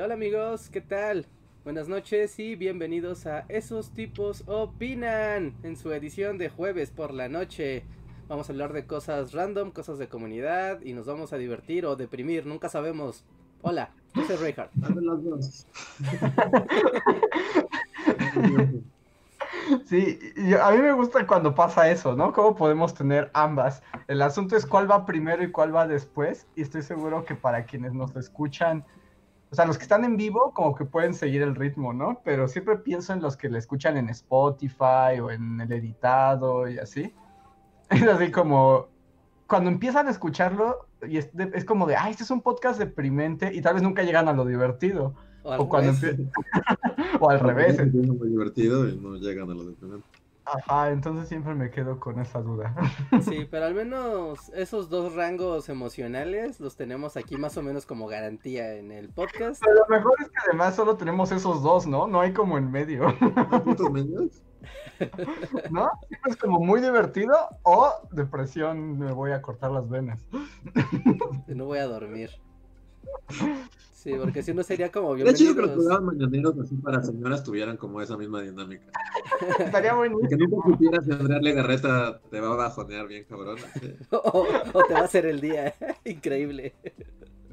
Hola amigos, ¿qué tal? Buenas noches y bienvenidos a Esos tipos opinan en su edición de jueves por la noche. Vamos a hablar de cosas random, cosas de comunidad y nos vamos a divertir o deprimir, nunca sabemos. Hola, yo soy Reinhardt. Sí, a mí me gusta cuando pasa eso, ¿no? ¿Cómo podemos tener ambas? El asunto es cuál va primero y cuál va después, y estoy seguro que para quienes nos escuchan o sea, los que están en vivo como que pueden seguir el ritmo, ¿no? Pero siempre pienso en los que le escuchan en Spotify o en el editado y así. Es así como, cuando empiezan a escucharlo, y es, como de, ay, este es un podcast deprimente y tal vez nunca llegan a lo divertido. O, cuando o al revés. Es muy divertido y no llegan a lo deprimente. Ajá, entonces siempre me quedo con esa duda. Sí, pero al menos esos dos rangos emocionales los tenemos aquí más o menos como garantía en el podcast. Pero lo mejor es que además solo tenemos esos dos, ¿no? No hay como en medio. ¿Cuántos medios? ¿No? Es como muy divertido o depresión, me voy a cortar las venas. No voy a dormir. Sí, porque si no sería como bienvenidos. De hecho, que los programas mañaneros así para señoras tuvieran como esa misma dinámica. Estaría buenísimo. Que nunca supieras si Andrea Legarreta te va a bajonear bien, cabrón. o, te va a hacer el día. Increíble.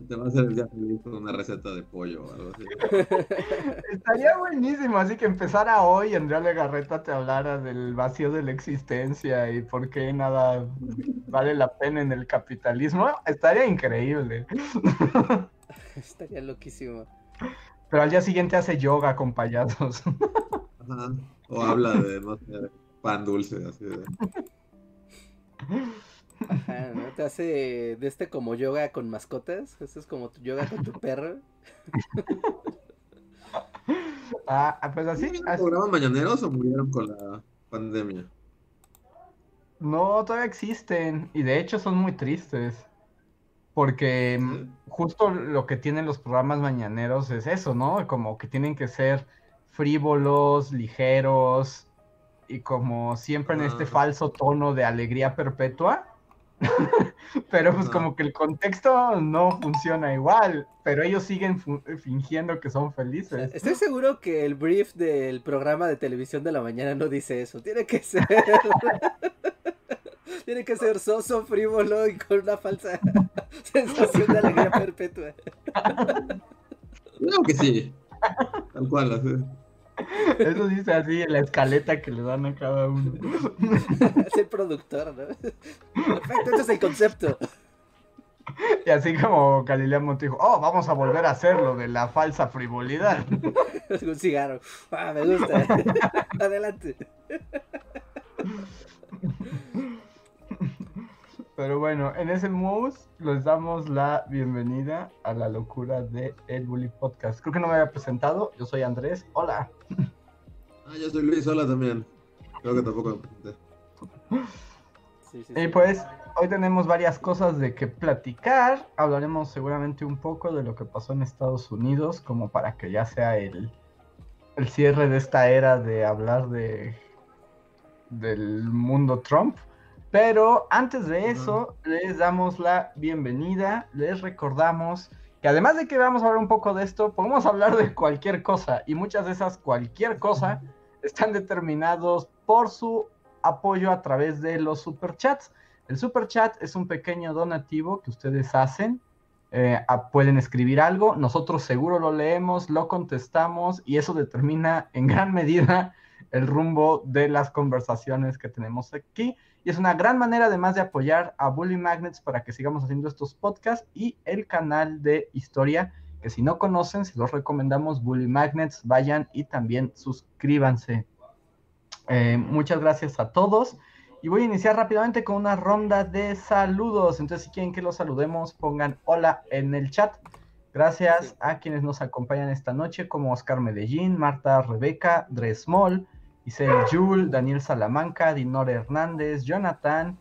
Te va a hacer el día feliz con una receta de pollo o algo así. Estaría buenísimo, así que empezara hoy Andrea Legarreta te hablara del vacío de la existencia y por qué nada vale la pena en el capitalismo. Estaría increíble. Estaría loquísimo. Pero al día siguiente hace yoga con payasos. Ajá. O habla de, no sé, pan dulce, así de... Ajá, ¿no? Te hace de este como yoga con mascotas. Eso es como tu yoga con tu perro. ah, ah pues así. ¿Programas mañaneros o murieron con la pandemia? No, todavía existen. Y de hecho son muy tristes. Porque justo lo que tienen los programas mañaneros es eso, ¿no? Como que tienen que ser frívolos, ligeros y como siempre en este falso tono de alegría perpetua. pero pues como que el contexto no funciona igual, pero ellos siguen fingiendo que son felices. Estoy seguro que el brief del programa de televisión de la mañana no dice eso, tiene que ser tiene que ser soso, frívolo y con una falsa sensación de alegría perpetua. Creo que sí. Tal cual, así. Eso dice así en la escaleta que le dan a cada uno. Es el productor, ¿no? Perfecto, ese es el concepto. Y así como Galilea Montijo, oh, vamos a volver a hacerlo de la falsa frivolidad. Es un cigarro. Ah, me gusta. Adelante. Pero bueno, en ese mood les damos la bienvenida a la locura de El Bully Podcast. Creo que no me había presentado, yo soy Andrés, hola. Ah, yo soy Luis, hola también. Creo que tampoco me presenté. y pues hoy tenemos varias cosas de que platicar. Hablaremos seguramente un poco de lo que pasó en Estados Unidos, como para que ya sea el, el cierre de esta era de hablar de del mundo Trump. Pero antes de eso, les damos la bienvenida, les recordamos que además de que vamos a hablar un poco de esto, podemos hablar de cualquier cosa y muchas de esas cualquier cosa están determinados por su apoyo a través de los superchats. El superchat es un pequeño donativo que ustedes hacen. Eh, pueden escribir algo, nosotros seguro lo leemos, lo contestamos y eso determina en gran medida el rumbo de las conversaciones que tenemos aquí. Y es una gran manera además de apoyar a Bully Magnets para que sigamos haciendo estos podcasts y el canal de historia, que si no conocen, si los recomendamos, Bully Magnets, vayan y también suscríbanse. Eh, muchas gracias a todos. Y voy a iniciar rápidamente con una ronda de saludos. Entonces, si quieren que los saludemos, pongan hola en el chat. Gracias a quienes nos acompañan esta noche, como Oscar Medellín, Marta Rebeca, Dresmol, Isel Jul, Daniel Salamanca, Dinor Hernández, Jonathan,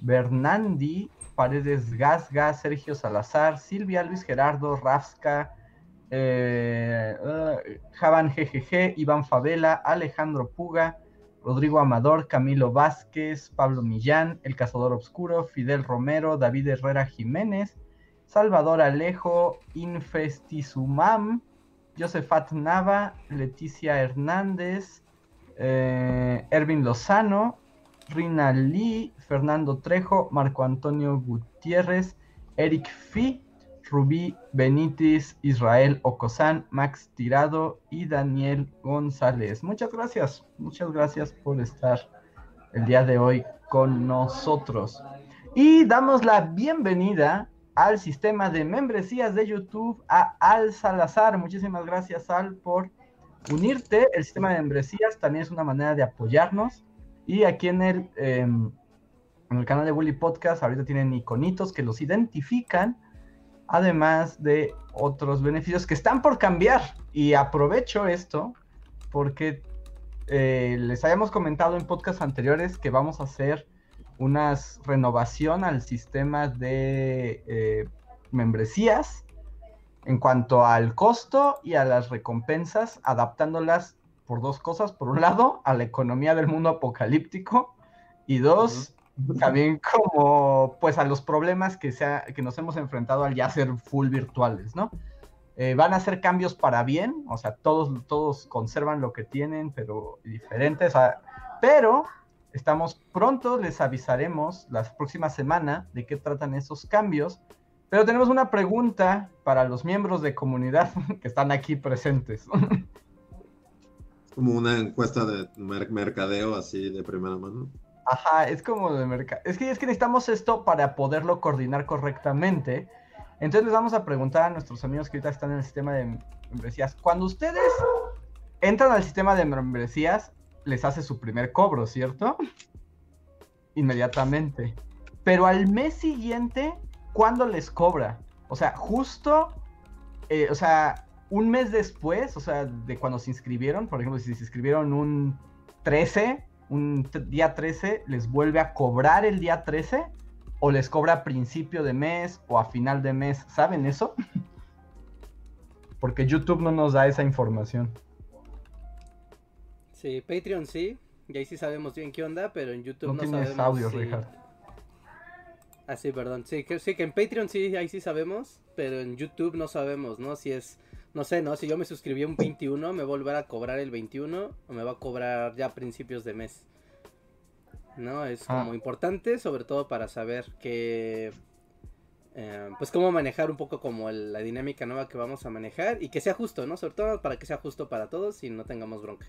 Bernandi, Paredes Gasga, Sergio Salazar, Silvia, Luis Gerardo, Rafska, eh, uh, Javan GGG, Iván Favela, Alejandro Puga, Rodrigo Amador, Camilo Vázquez, Pablo Millán, El Cazador Obscuro, Fidel Romero, David Herrera Jiménez, Salvador Alejo, Infestizumam, Josefat Nava, Leticia Hernández, eh, Ervin Lozano, Rina Lee, Fernando Trejo, Marco Antonio Gutiérrez, Eric Fi, Rubí Benítez, Israel Ocosán, Max Tirado y Daniel González. Muchas gracias, muchas gracias por estar el día de hoy con nosotros. Y damos la bienvenida al sistema de membresías de YouTube a Al Salazar. Muchísimas gracias, Al, por unirte. El sistema de membresías también es una manera de apoyarnos. Y aquí en el, em, en el canal de Bully Podcast ahorita tienen iconitos que los identifican, además de otros beneficios que están por cambiar. Y aprovecho esto porque eh, les habíamos comentado en podcasts anteriores que vamos a hacer una renovación al sistema de eh, membresías en cuanto al costo y a las recompensas, adaptándolas por dos cosas. Por un lado, a la economía del mundo apocalíptico y dos, también como pues a los problemas que, sea, que nos hemos enfrentado al ya ser full virtuales, ¿no? Eh, van a ser cambios para bien, o sea, todos, todos conservan lo que tienen, pero diferentes, pero estamos pronto, les avisaremos la próxima semana de qué tratan esos cambios, pero tenemos una pregunta para los miembros de comunidad que están aquí presentes. Como una encuesta de mercadeo así de primera mano. Ajá, es como de mercado. Es que, es que necesitamos esto para poderlo coordinar correctamente. Entonces les vamos a preguntar a nuestros amigos que ahorita están en el sistema de membresías. Cuando ustedes entran al sistema de membresías, les hace su primer cobro, ¿cierto? Inmediatamente. Pero al mes siguiente, ¿cuándo les cobra? O sea, justo, eh, o sea, un mes después, o sea, de cuando se inscribieron, por ejemplo, si se inscribieron un 13, un día 13, ¿les vuelve a cobrar el día 13? ¿O les cobra a principio de mes o a final de mes? ¿Saben eso? Porque YouTube no nos da esa información. Sí, Patreon sí, y ahí sí sabemos bien qué onda, pero en YouTube no, no tienes sabemos audio, si... Richard. Ah, sí, perdón. Sí que, sí, que en Patreon sí, ahí sí sabemos, pero en YouTube no sabemos, ¿no? Si es, no sé, ¿no? Si yo me suscribí un 21, me volverá a cobrar el 21 o me va a cobrar ya a principios de mes. ¿No? Es Ah. como importante, sobre todo para saber que... eh, pues cómo manejar un poco como el- la dinámica nueva que vamos a manejar y que sea justo, ¿no? Sobre todo para que sea justo para todos y no tengamos bronca.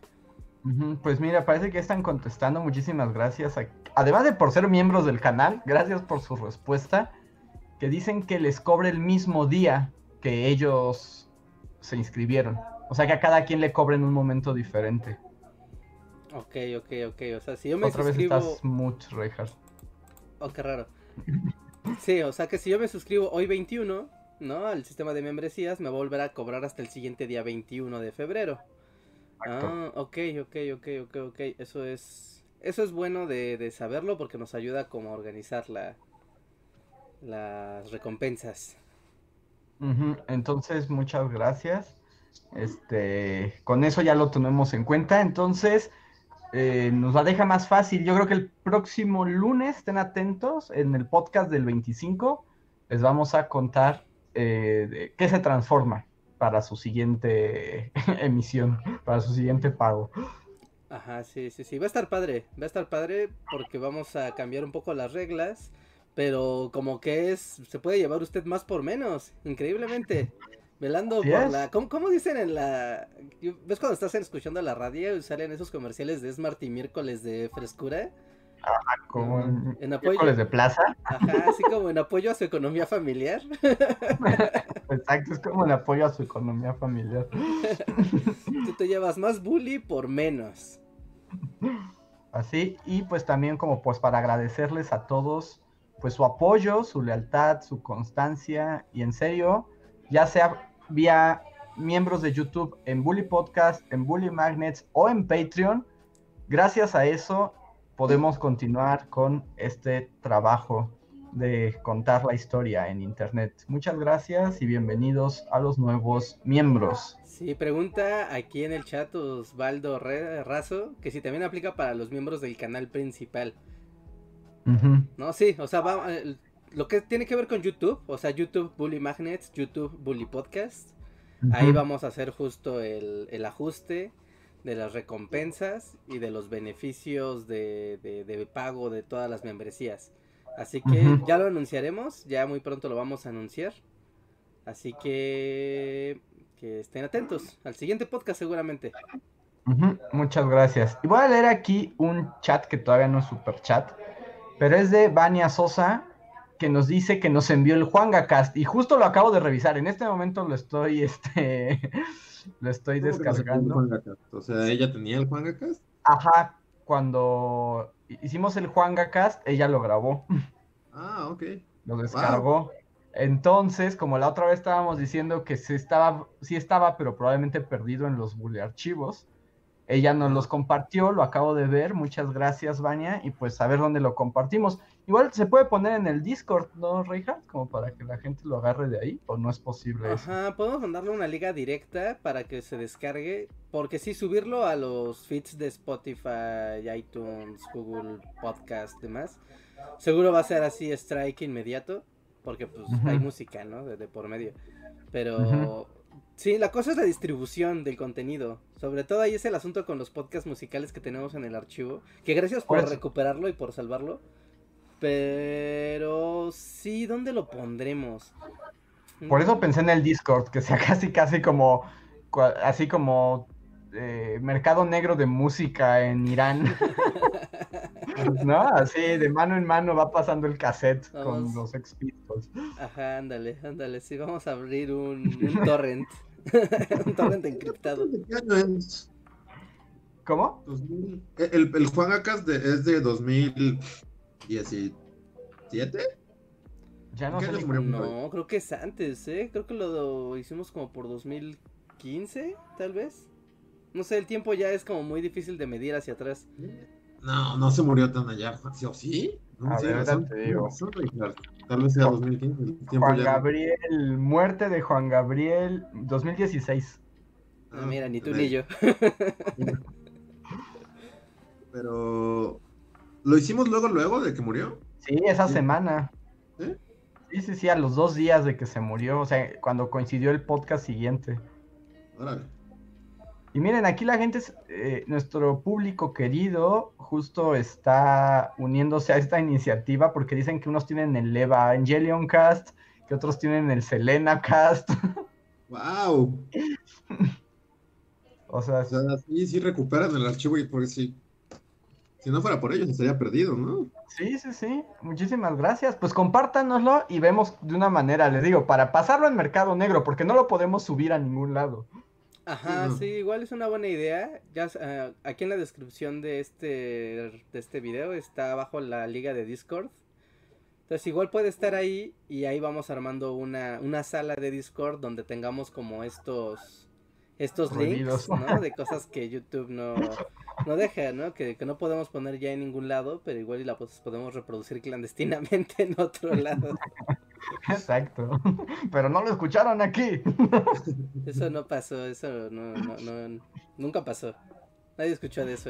Pues mira, parece que están contestando. Muchísimas gracias. a- Además de por ser miembros del canal, gracias por su respuesta. Que dicen que les cobre el mismo día que ellos se inscribieron. O sea que a cada quien le cobre en un momento diferente. Ok, ok, ok. O sea, si yo me Otra vez suscribo... estás mucho, Reinhardt. Oh, qué raro. Sí, o sea que si yo me suscribo hoy 21, ¿no? Al sistema de membresías, me va a volver a cobrar hasta el siguiente día 21 de febrero. Ah, ok, ok, ok, ok, ok. Eso es, eso es bueno de, de saberlo porque nos ayuda como a organizar la, las recompensas. Entonces, muchas gracias. Este, con eso ya lo tenemos en cuenta. Entonces, eh, nos la deja más fácil. Yo creo que el próximo lunes, estén atentos, en el podcast del 25, les vamos a contar eh, de qué se transforma para su siguiente emisión, para su siguiente pago. Ajá, sí, sí, sí. Va a estar padre. Va a estar padre porque vamos a cambiar un poco las reglas. Pero como que es, se puede llevar usted más por menos, increíblemente. Velando por es. la... ¿cómo, cómo dicen en la... ¿Ves cuando estás escuchando la radio y salen esos comerciales de Smart y miércoles de frescura? Como en, En apoyo. miércoles de plaza. Ajá, así como en apoyo a su economía familiar. Exacto, es como el apoyo a su economía familiar. Tú te llevas más bully por menos. Así, y pues también como pues para agradecerles a todos pues su apoyo, su lealtad, su constancia y en serio, ya sea vía miembros de YouTube en Bully Podcast, en Bully Magnets o en Patreon. Gracias a eso podemos continuar con este trabajo de contar la historia en Internet. Muchas gracias y bienvenidos a los nuevos miembros. Sí, pregunta aquí en el chat Osvaldo Razo que si también aplica para los miembros del canal principal. No, sí, o sea, va, eh, lo que tiene que ver con YouTube, o sea, YouTube Bully Magnets, YouTube Bully Podcast. Ahí vamos a hacer justo el, el, ajuste de las recompensas y de los beneficios de, de, pago de todas las membresías. Así que ya lo anunciaremos, ya muy pronto lo vamos a anunciar. Así que que estén atentos al siguiente podcast seguramente. Muchas gracias. Y voy a leer aquí un chat que todavía no es super chat, pero es de Vania Sosa que nos dice que nos envió el Juangacast y justo lo acabo de revisar. En este momento lo estoy, este, lo estoy descargando. O sea, ella tenía el Juangacast. Ajá, cuando hicimos el Juangacast, ella lo grabó. Ah, ok. Lo descargó. Entonces, como la otra vez estábamos diciendo que sí estaba, sí estaba, pero probablemente perdido en los archivos, ella nos los compartió, lo acabo de ver, muchas gracias, Vania, y pues a ver dónde lo compartimos. Igual se puede poner en el Discord, ¿no, Reija? Como para que la gente lo agarre de ahí, o no es posible Ajá, podemos mandarle una liga directa para que se descargue, porque sí, subirlo a los feeds de Spotify, iTunes, Google Podcast, demás, seguro va a ser así strike inmediato, porque pues hay música, ¿no? De, por medio. Pero sí, la cosa es la distribución del contenido. Sobre todo ahí es el asunto con los podcasts musicales que tenemos en el archivo. Que gracias por recuperarlo y por salvarlo. Pero sí, ¿dónde lo pondremos? Por eso pensé en el Discord, que sea casi, casi como, así como eh, mercado negro de música en Irán. ¿No? Así de mano en mano va pasando el cassette con los expitos. Ajá, ándale, ándale. Sí, vamos a abrir un, torrent. un torrent encriptado. ¿Cómo? El, el Juan Acas de, es de 2017. Ya no sé. No, creo que es antes, ¿eh? Creo que lo hicimos como por 2015, tal vez. No sé, el tiempo ya es como muy difícil de medir hacia atrás. No, no se murió tan allá. ¿Sí? No, a ver, te digo. Tal vez sea 2015. Juan Gabriel, muerte de Juan Gabriel, 2016. Ah, mira, ni tú ni yo. Pero, ¿lo hicimos luego, luego de que murió? Sí, esa semana. ¿Sí? Sí, sí, sí, a los dos días de que se murió, o sea, cuando coincidió el podcast siguiente. Órale. Y miren, aquí la gente, eh, nuestro público querido, justo está uniéndose a esta iniciativa porque dicen que unos tienen el Evangelion Cast, que otros tienen el Selena Cast. ¡Wow! o sea, sí, sí recuperan el archivo porque si, si no fuera por ellos estaría perdido, ¿no? Sí, sí, sí. Muchísimas gracias. Pues compártanoslo y vemos de una manera, les digo, para pasarlo al mercado negro, porque no lo podemos subir a ningún lado. Ajá, sí, igual es una buena idea. Ya uh, aquí en la descripción de este de este video está abajo la liga de Discord. Entonces igual puede estar ahí y ahí vamos armando una, una sala de Discord donde tengamos como estos estos links, ¿no? De cosas que YouTube no, no deja, ¿no? Que, que, no podemos poner ya en ningún lado, pero igual la pues, podemos reproducir clandestinamente en otro lado. Exacto. Pero no lo escucharon aquí. Eso no pasó, eso no, no, no, nunca pasó. Nadie escuchó de eso.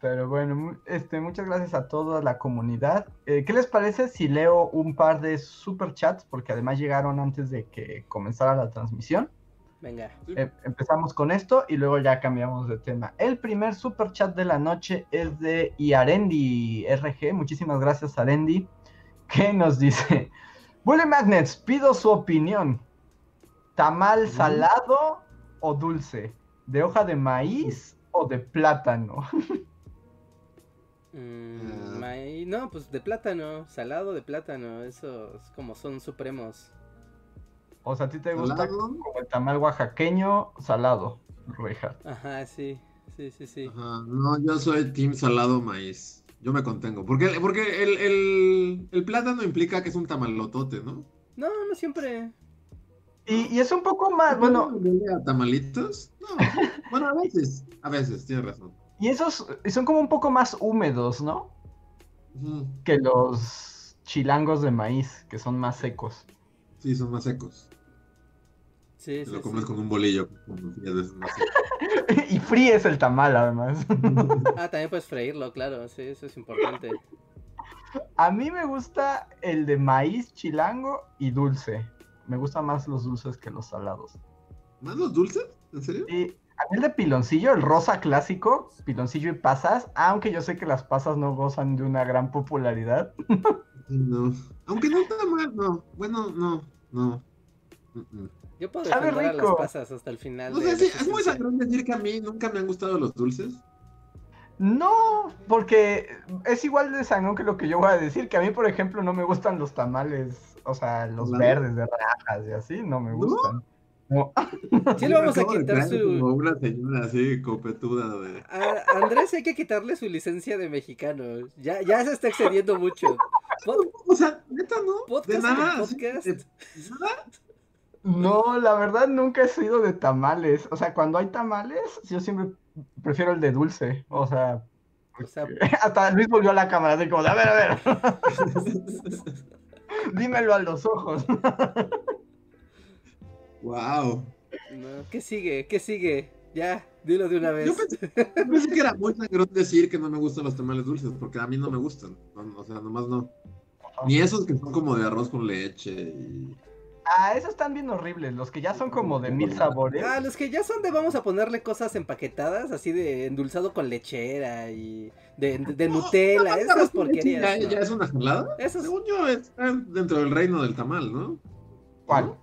Pero bueno, este, muchas gracias a toda la comunidad. Eh, ¿Qué les parece si leo un par de super chats? Porque además llegaron antes de que comenzara la transmisión. Venga. Eh, empezamos con esto y luego ya cambiamos de tema. El primer super chat de la noche es de Iarendi RG. Muchísimas gracias, Arendi. Que nos dice: Bully Magnets, pido su opinión. ¿Tamal salado o dulce? ¿De hoja de maíz o de plátano? Mm, no, pues de plátano, salado de plátano, esos como son supremos. O sea, ¿a ti te gusta como el tamal oaxaqueño salado, Reja? Ajá, sí, sí, sí, sí. Ajá, no, yo soy team salado maíz. Yo me contengo. Porque, porque el, el, el plátano implica que es un tamalotote, ¿no? No, no siempre. Y, y es un poco más, bueno, ¿Huele a tamalitos? No. Bueno, a veces, a veces, tienes razón. y esos son como un poco más húmedos, ¿no? Que los chilangos de maíz, que son más secos. Sí, son más secos. Sí, sí, lo comes sí. con un bolillo. y fríes el tamal, además. Ah, también puedes freírlo, claro, sí, eso es importante. A mí me gusta el de maíz chilango y dulce. Me gustan más los dulces que los salados. ¿Más los dulces? ¿En serio? Y a mí el de piloncillo, el rosa clásico, piloncillo y pasas, aunque yo sé que las pasas no gozan de una gran popularidad. No. Aunque no está mal, no. Bueno, no, no. Mm, mm. Yo puedo defender a las pasas hasta el final. No sé, sí, es muy sangrón decir que a mí nunca me han gustado los dulces. No, porque es igual de sangrón que lo que yo voy a decir, que a mí, por ejemplo, no me gustan los tamales, o sea, los ¿No? verdes de rajas y así, no me gustan. No. Sí le vamos a quitar su... Como una señora así, copetuda de. A Andrés hay que quitarle su licencia de mexicano. Ya, ya se está excediendo mucho. Pod- O sea, neta, ¿no? de podcast nada. podcast. de nada. No, la verdad nunca he sido de tamales. O sea, cuando hay tamales, yo siempre prefiero el de dulce. O sea, O sea, hasta Luis volvió a la cámara, así como de, a ver, a ver, dímelo a los ojos. Wow. no, ¿qué sigue? ¿Qué sigue? Ya, dilo de una vez. Yo pensé, que era muy sangrón decir que no me gustan los tamales dulces, porque a mí no me gustan. No, o sea, nomás no. Ni esos que son como de arroz con leche y. Ah, esos están bien horribles, los que ya son como de mil sabores. Ah, los que ya son de vamos a ponerle cosas empaquetadas, así de endulzado con lechera y de, de- de Nutella, No, esas porquerías. Ya, ¿no? ya es una jalada. Esos- Según yo, están dentro del reino del tamal, ¿no? ¿Cuál?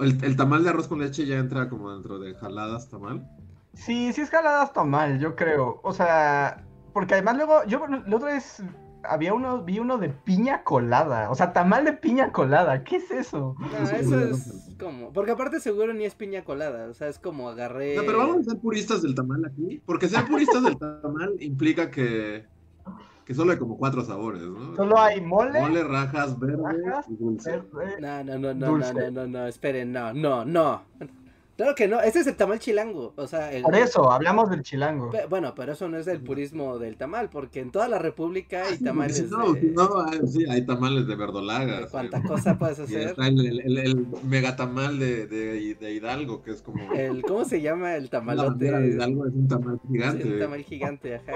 El, el tamal de arroz con leche ya entra como dentro de jaladas tamal. Sí, sí es jalada hasta mal, yo creo. O sea, porque además luego, yo la otra vez había uno, vi uno de piña colada. O sea, tamal de piña colada. ¿Qué es eso? No, Eso es como. Porque aparte, seguro ni es piña colada. O sea, es como agarré. No, pero vamos a ser puristas del tamal aquí. Porque ser puristas del tamal implica que, que solo hay como cuatro sabores, ¿no? Solo hay mole, Mole, rajas, verde Rajas, y dulce. verde. No, no, no, no, Dulce. no, no, no, no, esperen, no, no, no. Claro que no, ese es el tamal chilango. O sea, el. Por eso, hablamos del chilango. Pe- Bueno, pero eso no es el purismo del tamal, porque en toda la república hay Sí, porque tamales si no, de, no, hay- sí, hay tamales de verdolaga. de sí. cuánta cosa puedes hacer. está el, el, el, megatamal de, de, de Hidalgo, que es como. El, ¿Cómo se llama el tamalote? de Hidalgo es un tamal Sí, gigante. un tamal gigante, ajá.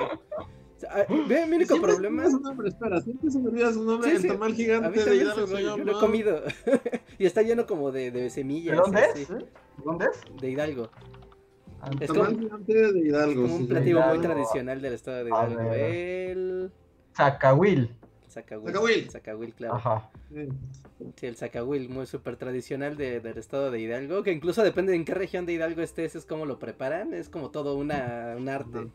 Ah, Ve, mi único Siempre problema. su nombre, espera, siempre se me olvida su nombre. Sí, el sí, tamal A mí gigante de se me yo lo he comido. y está lleno como de, de semillas. ¿De dónde así, es? ¿Dónde es? De Hidalgo. Ah, Es tamal como- gigante de Hidalgo. Como un sí, platillo muy tradicional del estado de Hidalgo. El Zacahuil. Zacahuil. Zacahuil. Zacahuil, claro. Ajá. sí. El Zacahuil, muy súper tradicional de- del estado de Hidalgo, que incluso depende de en qué región de Hidalgo estés, es como lo preparan, es como todo una, un arte.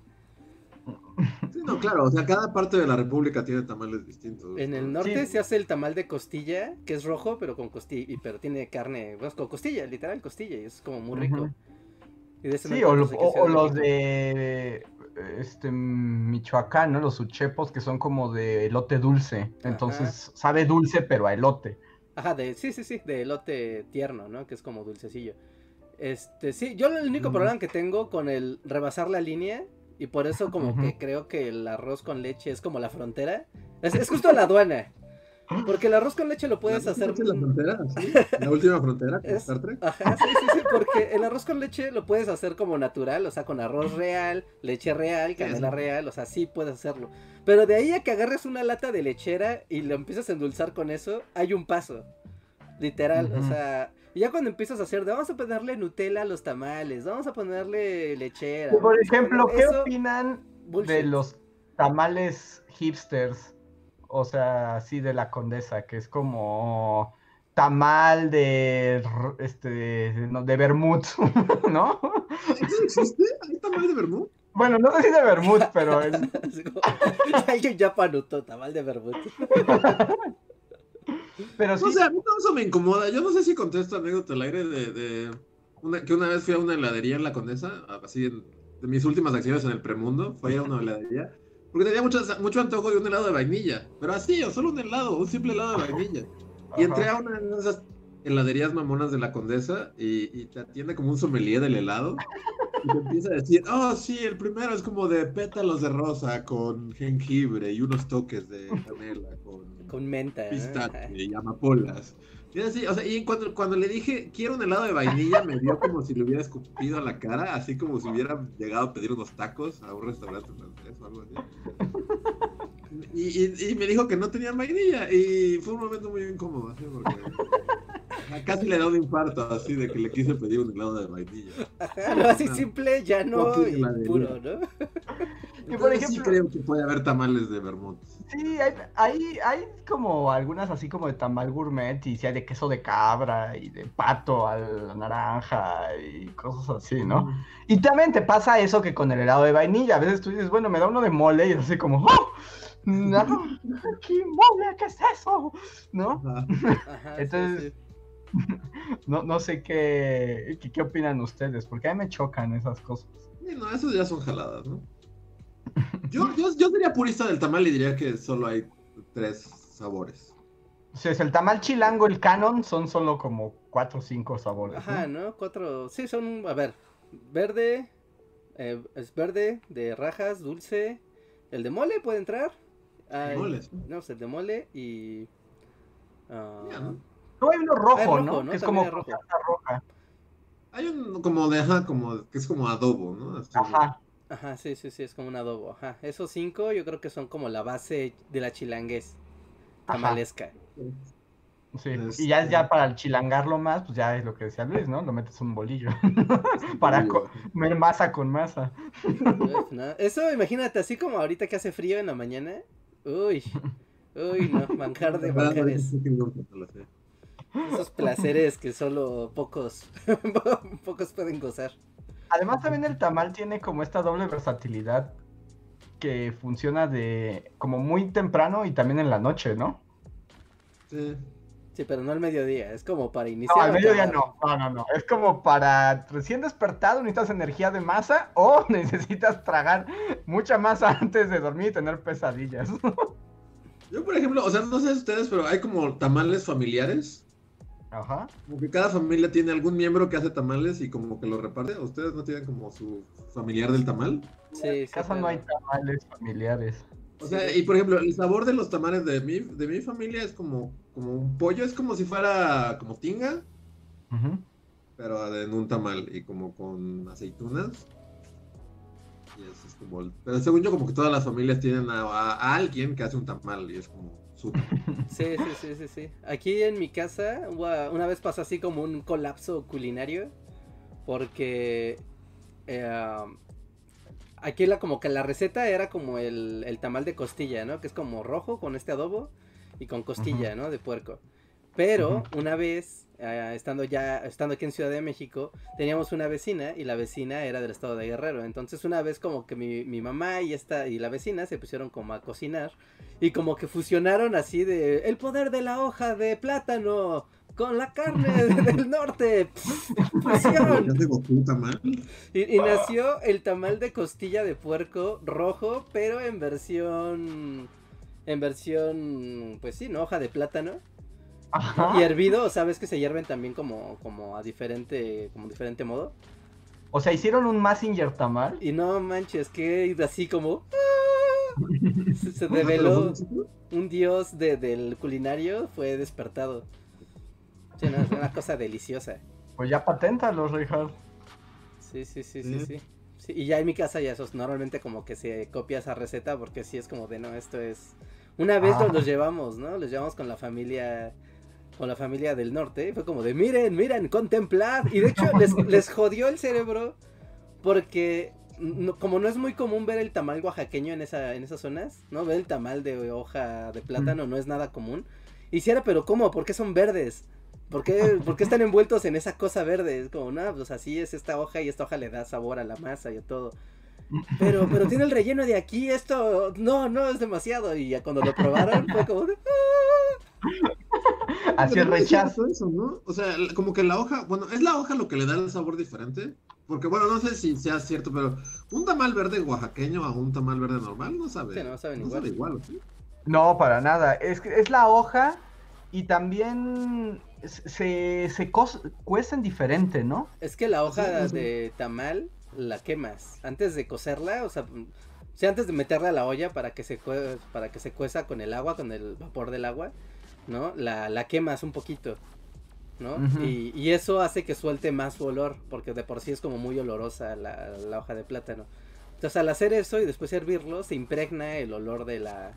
Sí, no, claro, o sea, cada parte de la república tiene tamales distintos. En el norte Sí. se hace el tamal de costilla, que es rojo, pero con costilla, pero tiene carne, pues, con costilla, literal costilla, y es como muy rico. Y de Sí, o, lo- los de este Michoacán, ¿no? Los uchepos que son como de elote dulce. Entonces sabe dulce, pero a elote. Ajá, de, sí, sí, sí, de elote tierno, ¿no? Que es como dulcecillo. Este, sí, yo el único Mm. problema que tengo con el rebasar la línea, y por eso como que creo que el arroz con leche es como la frontera, es, es justo la aduana. Porque el arroz con leche lo puedes ¿La- hacer... ¿Es la frontera? ¿sí? ¿La última frontera? Es- Star Trek? Ajá, sí, sí, sí, porque el arroz con leche lo puedes hacer como natural, o sea, con arroz real, leche real, canela sí. real, o sea, sí puedes hacerlo. Pero de ahí a que agarres una lata de lechera y lo empiezas a endulzar con eso, hay un paso. Literal, o sea, y ya cuando empiezas a hacer de vamos a ponerle Nutella a los tamales, vamos a ponerle lechera. Por ejemplo, ¿qué eso, opinan de los tamales hipsters? O sea, así de la condesa, que es como tamal de este no, de vermut, ¿no? ¿Eso existe? ¿Hay tamal de vermut? Bueno, no sé si de vermut, pero como- Alguien ya panutó, tamal de vermut. pero sí. No sé, a mí todo eso me incomoda. Yo no sé si contesto anécdota al aire de, de una, que una vez fui a una heladería en La Condesa, así en, de mis últimas acciones en el premundo, fue a una heladería, porque tenía mucho, mucho antojo de un helado de vainilla, pero así, o solo un helado, un simple helado de vainilla. Y entré a una de esas heladerías mamonas de la Condesa y, y te atiende como un sommelier del helado. Y te empieza a decir, oh, sí, el primero es como de pétalos de rosa con jengibre y unos toques de canela con, Con menta. ¿no? pistache y amapolas. Y así, o sea, y cuando, cuando le dije, quiero un helado de vainilla, me dio como si le hubiera escupido a la cara, así como si hubiera llegado a pedir unos tacos a un restaurante francés o algo así. Y, y- y me dijo que no tenían vainilla, y fue un momento muy incómodo, así, porque casi le da un infarto, así, de que le quise pedir un helado de vainilla. Ajá, no, así simple, llano Poquito y puro, ¿no? Y por Entonces, sí ejemplo- creo que puede haber tamales de vermut. Sí, hay, hay, hay como algunas así como de tamal gourmet y sí hay de queso de cabra y de pato a la naranja y cosas así, ¿no? Y también te pasa eso que con el helado de vainilla, a veces tú dices, bueno, me da uno de mole y es así como, ¡oh! No, ¿qué mole? ¿Qué es eso? ¿No? Ajá. Ajá, sí, Entonces- sí. No, no sé qué, qué, qué opinan ustedes, porque a mí me chocan esas cosas. Sí, no, esos ya son jaladas, ¿no? Yo, yo, yo sería purista del tamal y diría que solo hay tres sabores. O sea, es el tamal chilango, el canon, son solo como cuatro o cinco sabores. Ajá, ¿no? Cuatro. Sí, son. A ver. Verde. eh, es verde, de rajas, dulce. El de mole puede entrar. Ay. No, pues el de mole y. ah, Ya, ¿no? Luego hay uno rojo, rojo, ¿no? ¿no? Que es como rojo. roja. Hay un como de, ajá, como, que es como adobo, ¿no? Así, Ajá. Ajá, sí, sí, sí, es como un adobo. Ajá. Esos cinco yo creo que son como la base de la chilanguez. Ajá. Tamalesca. Sí. Este- Y ya, ya para chilangarlo más, pues ya es lo que decía Luis, ¿no? Lo metes un bolillo. para co- comer masa con masa. Uf, no. Eso, imagínate, así como ahorita que hace frío en la mañana. Uy, uy, no, manjar de manjares. Esos placeres que solo pocos, pocos pueden gozar. Además también el tamal tiene como esta doble versatilidad que funciona de como muy temprano y también en la noche, ¿no? Sí. Sí, pero no al mediodía, es como para iniciar. No, al mediodía no, no, no, no. Es como para recién despertado necesitas energía de masa o necesitas tragar mucha masa antes de dormir y tener pesadillas. Yo, por ejemplo, o sea, no sé ustedes, pero hay como tamales familiares. Ajá. Como que cada familia tiene algún miembro que hace tamales y como que lo reparte. ¿Ustedes no tienen como su familiar del tamal? Sí, En sí, casa no hay tamales familiares. O sea, y por ejemplo, el sabor de los tamales de mi, de mi familia es como, como un pollo, es como si fuera como tinga, Ujú. pero en un tamal y como con aceitunas. Y eso es como el- Pero según yo, como que todas las familias tienen a, a- a alguien que hace un tamal y es como Sí, sí, sí, sí, sí. Aquí en mi casa una vez pasó así como un colapso culinario porque eh, aquí la como que la receta era como el, el tamal de costilla, ¿no? Que es como rojo con este adobo y con costilla, ¿no? De puerco. Pero una vez, eh, estando ya, estando aquí en Ciudad de México, teníamos una vecina y la vecina era del estado de Guerrero. Entonces una vez como que mi, mi mamá y esta y la vecina se pusieron como a cocinar y como que fusionaron así de el poder de la hoja de plátano con la carne del norte. Y, y nació el tamal de costilla de puerco rojo, pero en versión. En versión. Pues sí, ¿no? Hoja de plátano. Ajá. Y hervido, ¿sabes que se hierven también como, como a diferente. como diferente modo? O sea, hicieron un Massinger tamal. Y no manches, que así como. Se, se ¿No? ¿Pero reveló un dios de- del culinario, fue despertado. Sí, no, es una cosa deliciosa. Pues ya paténtalo, Richard. Sí, sí, sí, sí, sí. Sí, Y ya en mi casa ya esos normalmente como que se copia esa receta porque sí es como de no, esto es... Una vez Ah. nos los llevamos, ¿no? Los llevamos con la familia con la familia del norte fue como de miren, miren, contemplad. Y de hecho les, les jodió el cerebro porque no- como no es muy común ver el tamal oaxaqueño en, esa, en esas zonas, ¿no? Ver el tamal de hoja de plátano no es nada común. Hiciera, pero ¿cómo? ¿Por qué son verdes? ¿Por qué, por qué están envueltos en esa cosa verde? Es como, no, pues así es esta hoja y esta hoja le da sabor a la masa y a todo. Pero, pero tiene el relleno de aquí, esto, no, no, es demasiado. Y ya cuando lo probaron fue como el no es rechazo. eso, ¿no? O sea, como que la hoja, bueno, es la hoja lo que le da el sabor diferente. Porque, bueno, no sé si sea cierto, pero un tamal verde oaxaqueño a un tamal verde normal no sabe. Sí, no saben no igual. sabe igual, ¿sí? No, para nada. Es, que es la hoja y también se, se cuecen diferente, ¿no? Es que la hoja de tamal la quemas antes de cocerla, o sea, o antes de meterla a la olla para que se para que se cueza con el agua, con el vapor del agua, ¿no? La, la quemas un poquito, ¿no? y, y, eso hace que suelte más su olor, porque de por sí es como muy olorosa la, la hoja de plátano. Entonces al hacer eso y después hervirlo, se impregna el olor de la,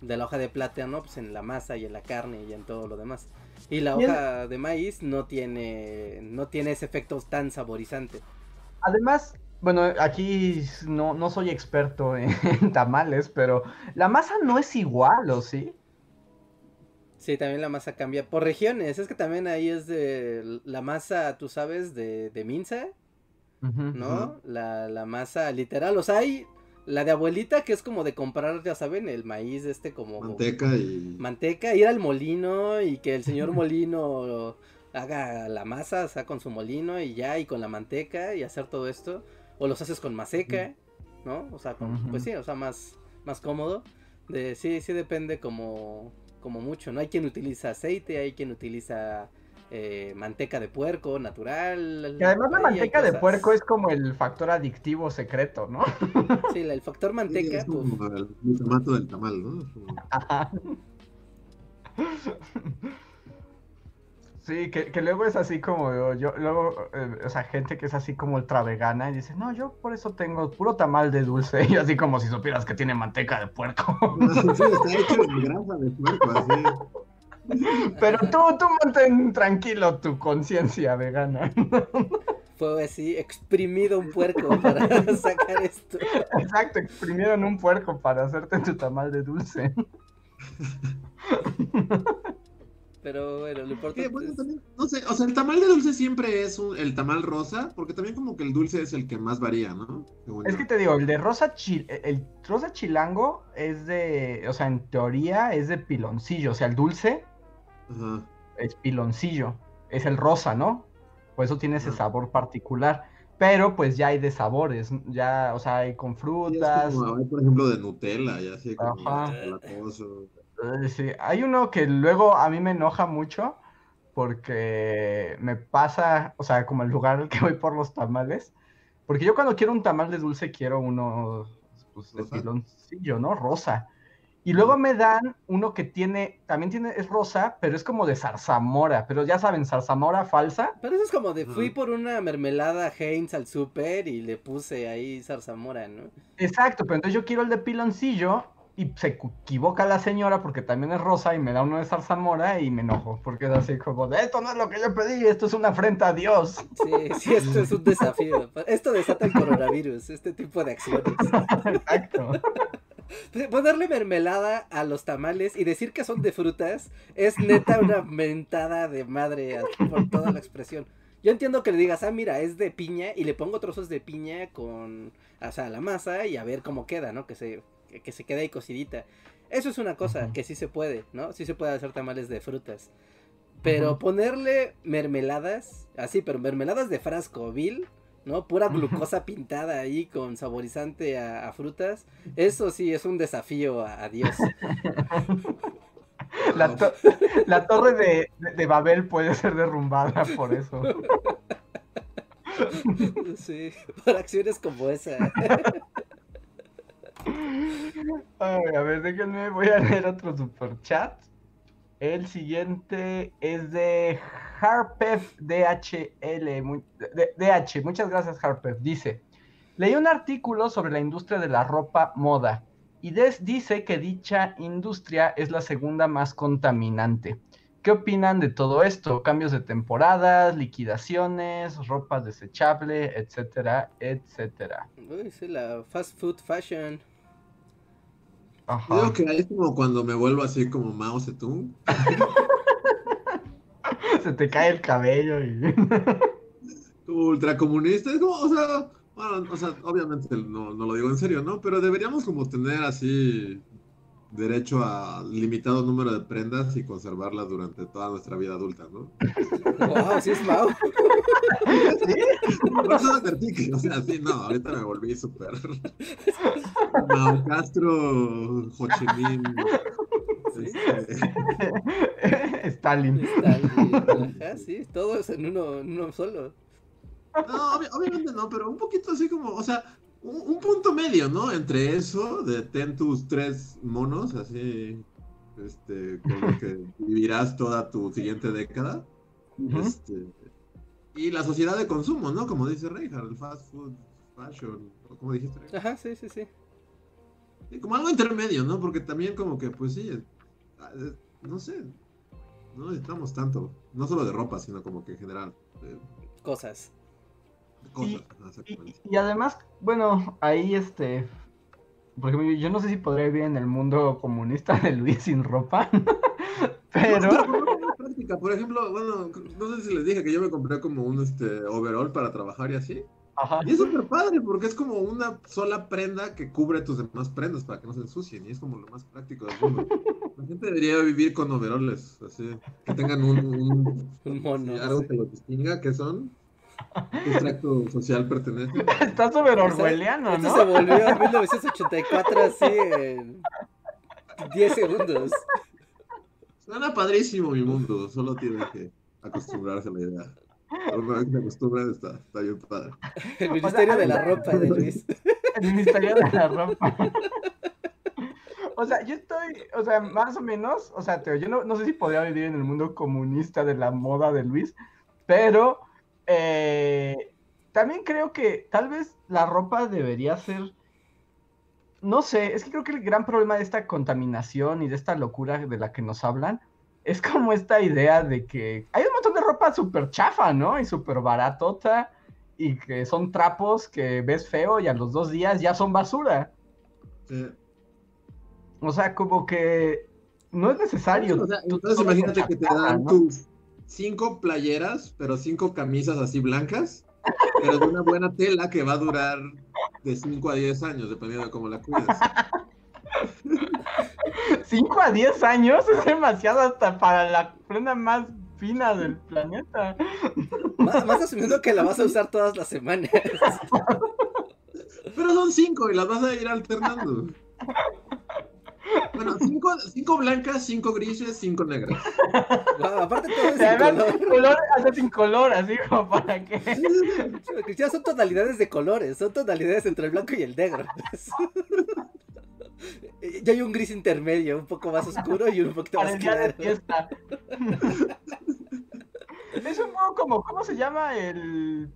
de la hoja de plátano pues en la masa y en la carne y en todo lo demás. Y la hoja de maíz no tiene no tiene ese efecto tan saborizante. Además, bueno, aquí no, no soy experto en, tamales, pero la masa no es igual, ¿o sí? Sí, también la masa cambia por regiones. Es que también ahí es de la masa, tú sabes, de, de minza, ¿no? la, la, masa literal. O sea, hay la de abuelita, que es como de comprar, ya saben, el maíz este como... Manteca y... Manteca, ir al molino y que el señor molino haga la masa, o sea, con su molino y ya, y con la manteca y hacer todo esto. O los haces con maseca, ¿no? O sea, pues sí, o sea, más, más cómodo. De, sí, sí depende como, como mucho, ¿no? Hay quien utiliza aceite, hay quien utiliza eh, manteca de puerco natural. Y además la manteca de puerco es como el factor adictivo secreto, ¿no? Sí, el factor manteca. es como el glutamato del tamal, ¿no? Sí, que, que, luego es así como yo, luego, eh, o sea, gente que es así como ultra vegana y dice, no, yo por eso tengo puro tamal de dulce, y así como si supieras que tiene manteca de puerco. Sí, está hecho de grasa de puerco, así. Pero tú, tú mantén tranquilo tu conciencia vegana. Fue así, exprimido un puerco para sacar esto. Exacto, exprimieron un puerco para hacerte tu tamal de dulce. Pero bueno, lo importante no sé, o sea, el tamal de dulce siempre es el tamal rosa, porque también como que el dulce es el que más varía, ¿no? es que te digo, el de rosa el rosa chilango es de, o sea, en teoría es de piloncillo, o sea, el dulce es piloncillo, es el rosa, ¿no? Por eso tiene ese sabor particular. Pero pues ya hay de sabores, ya, o sea, hay con frutas. hay, por ejemplo, de Nutella, ya así como Sí, hay uno que luego a mí me enoja mucho porque me pasa, o sea, como el lugar al que voy por los tamales. Porque yo cuando quiero un tamal de dulce quiero uno pues, de piloncillo, ¿no? Rosa. Y luego me dan uno que tiene, también tiene, es rosa, pero es como de zarzamora, pero ya saben, zarzamora falsa. Pero eso es como de fui por una mermelada Heinz al súper y le puse ahí zarzamora, ¿no? Exacto, pero entonces yo quiero el de piloncillo y se equivoca la señora porque también es rosa y me da uno de zarzamora y me enojo, porque es así como de esto no es lo que yo pedí, esto es una afrenta a Dios. Sí, sí, esto es un desafío. Esto desata el coronavirus, este tipo de acciones. Exacto. Ponerle mermelada a los tamales y decir que son de frutas es neta una mentada de madre por toda la expresión. Yo entiendo que le digas, ah, mira, es de piña y le pongo trozos de piña con, o sea, la masa y a ver cómo queda, ¿no? Que se, que, se quede ahí cocidita. Eso es una cosa que sí se puede, ¿no? Sí se puede hacer tamales de frutas. Pero ponerle mermeladas, así, pero mermeladas de frasco, vil, ¿no? Pura glucosa pintada ahí con saborizante a, frutas. Eso sí es un desafío a, Dios. La, torre de, de, Babel puede ser derrumbada por eso. Sí, por acciones como esa. a ver, déjenme, voy a leer otro super chat. El siguiente es de Harpef DHL. DH, muchas gracias Harpef. Dice, leí un artículo sobre la industria de la ropa moda y dice que dicha industria es la segunda más contaminante. ¿Qué opinan de todo esto? Cambios de temporadas, liquidaciones, ropa desechable, etcétera, etcétera. Uy, sí, la fast food fashion. Creo que es como cuando me vuelvo así como Mao Zedong. Se te cae el cabello y. ultracomunista. Es como, o sea, bueno, o sea, obviamente no, no lo digo en serio, ¿no? Pero deberíamos como tener así derecho a limitado número de prendas y conservarlas durante toda nuestra vida adulta, ¿no? Wow, sí es Mao. ¿Sí? Por eso advertí que, o sea, sí, no, ahorita me volví súper. Mao Castro, Ho Chi Minh. Este... Stalin. Stalin, ajá, sí, todo es en uno, en uno solo. No, obvi- obviamente no, pero un poquito así como, o sea, un, un punto medio, ¿no? Entre eso, de ten tus tres monos, así, este, con lo que vivirás toda tu siguiente década. Este, y la sociedad de consumo, ¿no? Como dice Reinhardt, el fast food, fashion, o como dijiste, Reinhardt. Ajá, sí, sí, sí. Como algo intermedio, ¿no? Porque también como que, pues sí, eh, no sé, no necesitamos tanto, no solo de ropa, sino como que en general, Cosas. Y- además, bueno, ahí este. Por ejemplo, yo no sé si podría vivir en el mundo comunista de Luis sin ropa. Pero. Por ejemplo, bueno, no sé si les dije que yo me compré como un este overall para trabajar y así. Ajá. Y es súper padre porque es como una sola prenda que cubre tus demás prendas para que no se ensucien. Y es como lo más práctico del mundo. La gente debería vivir con overoles, así. Que tengan un, un- Un mono. sí, algo que los distinga, que son. ¿Qué tracto social pertenece? Está súper orwelliano, Esto ¿no? se volvió en 1984 así en 10 segundos. Suena padrísimo mi mundo, solo tienen que acostumbrarse a la idea. Pero Una vez que acostumbran, está, está bien padre. El Ministerio de la Ropa de Luis. El Ministerio de la Ropa. O sea, yo estoy, o sea, más o menos, o sea, Teo, yo no, no sé si podría vivir en el mundo comunista de la moda de Luis, pero eh, también creo que tal vez la ropa debería ser, no sé, es que creo que el gran problema de esta contaminación y de esta locura de la que nos hablan es como esta idea de que hay un montón de ropa súper chafa, ¿no? Y súper baratota y que son trapos que ves feo y a los dos días ya son basura. Sí. O sea, como que no es necesario. O sea, entonces imagínate que te dan ¿no? tus cinco playeras, pero cinco camisas así blancas, pero de una buena tela que va a durar de 5 a 10 años, dependiendo de cómo la cuides. 5 a 10 años es demasiado hasta para la prenda más fina del planeta. Más, más asumiendo que la vas a usar todas las semanas. Pero son cinco y las vas a ir alternando. Bueno, cinco, cinco blancas, cinco grises, cinco negras. Aparte todo es Y además, sin color. color, hasta sin color, así como para que. Ya son tonalidades de colores, son tonalidades entre el blanco y el negro. Ya hay un gris intermedio, un poco más oscuro y un poquito Para más claro. fiesta. Es un poco como, ¿cómo se llama el,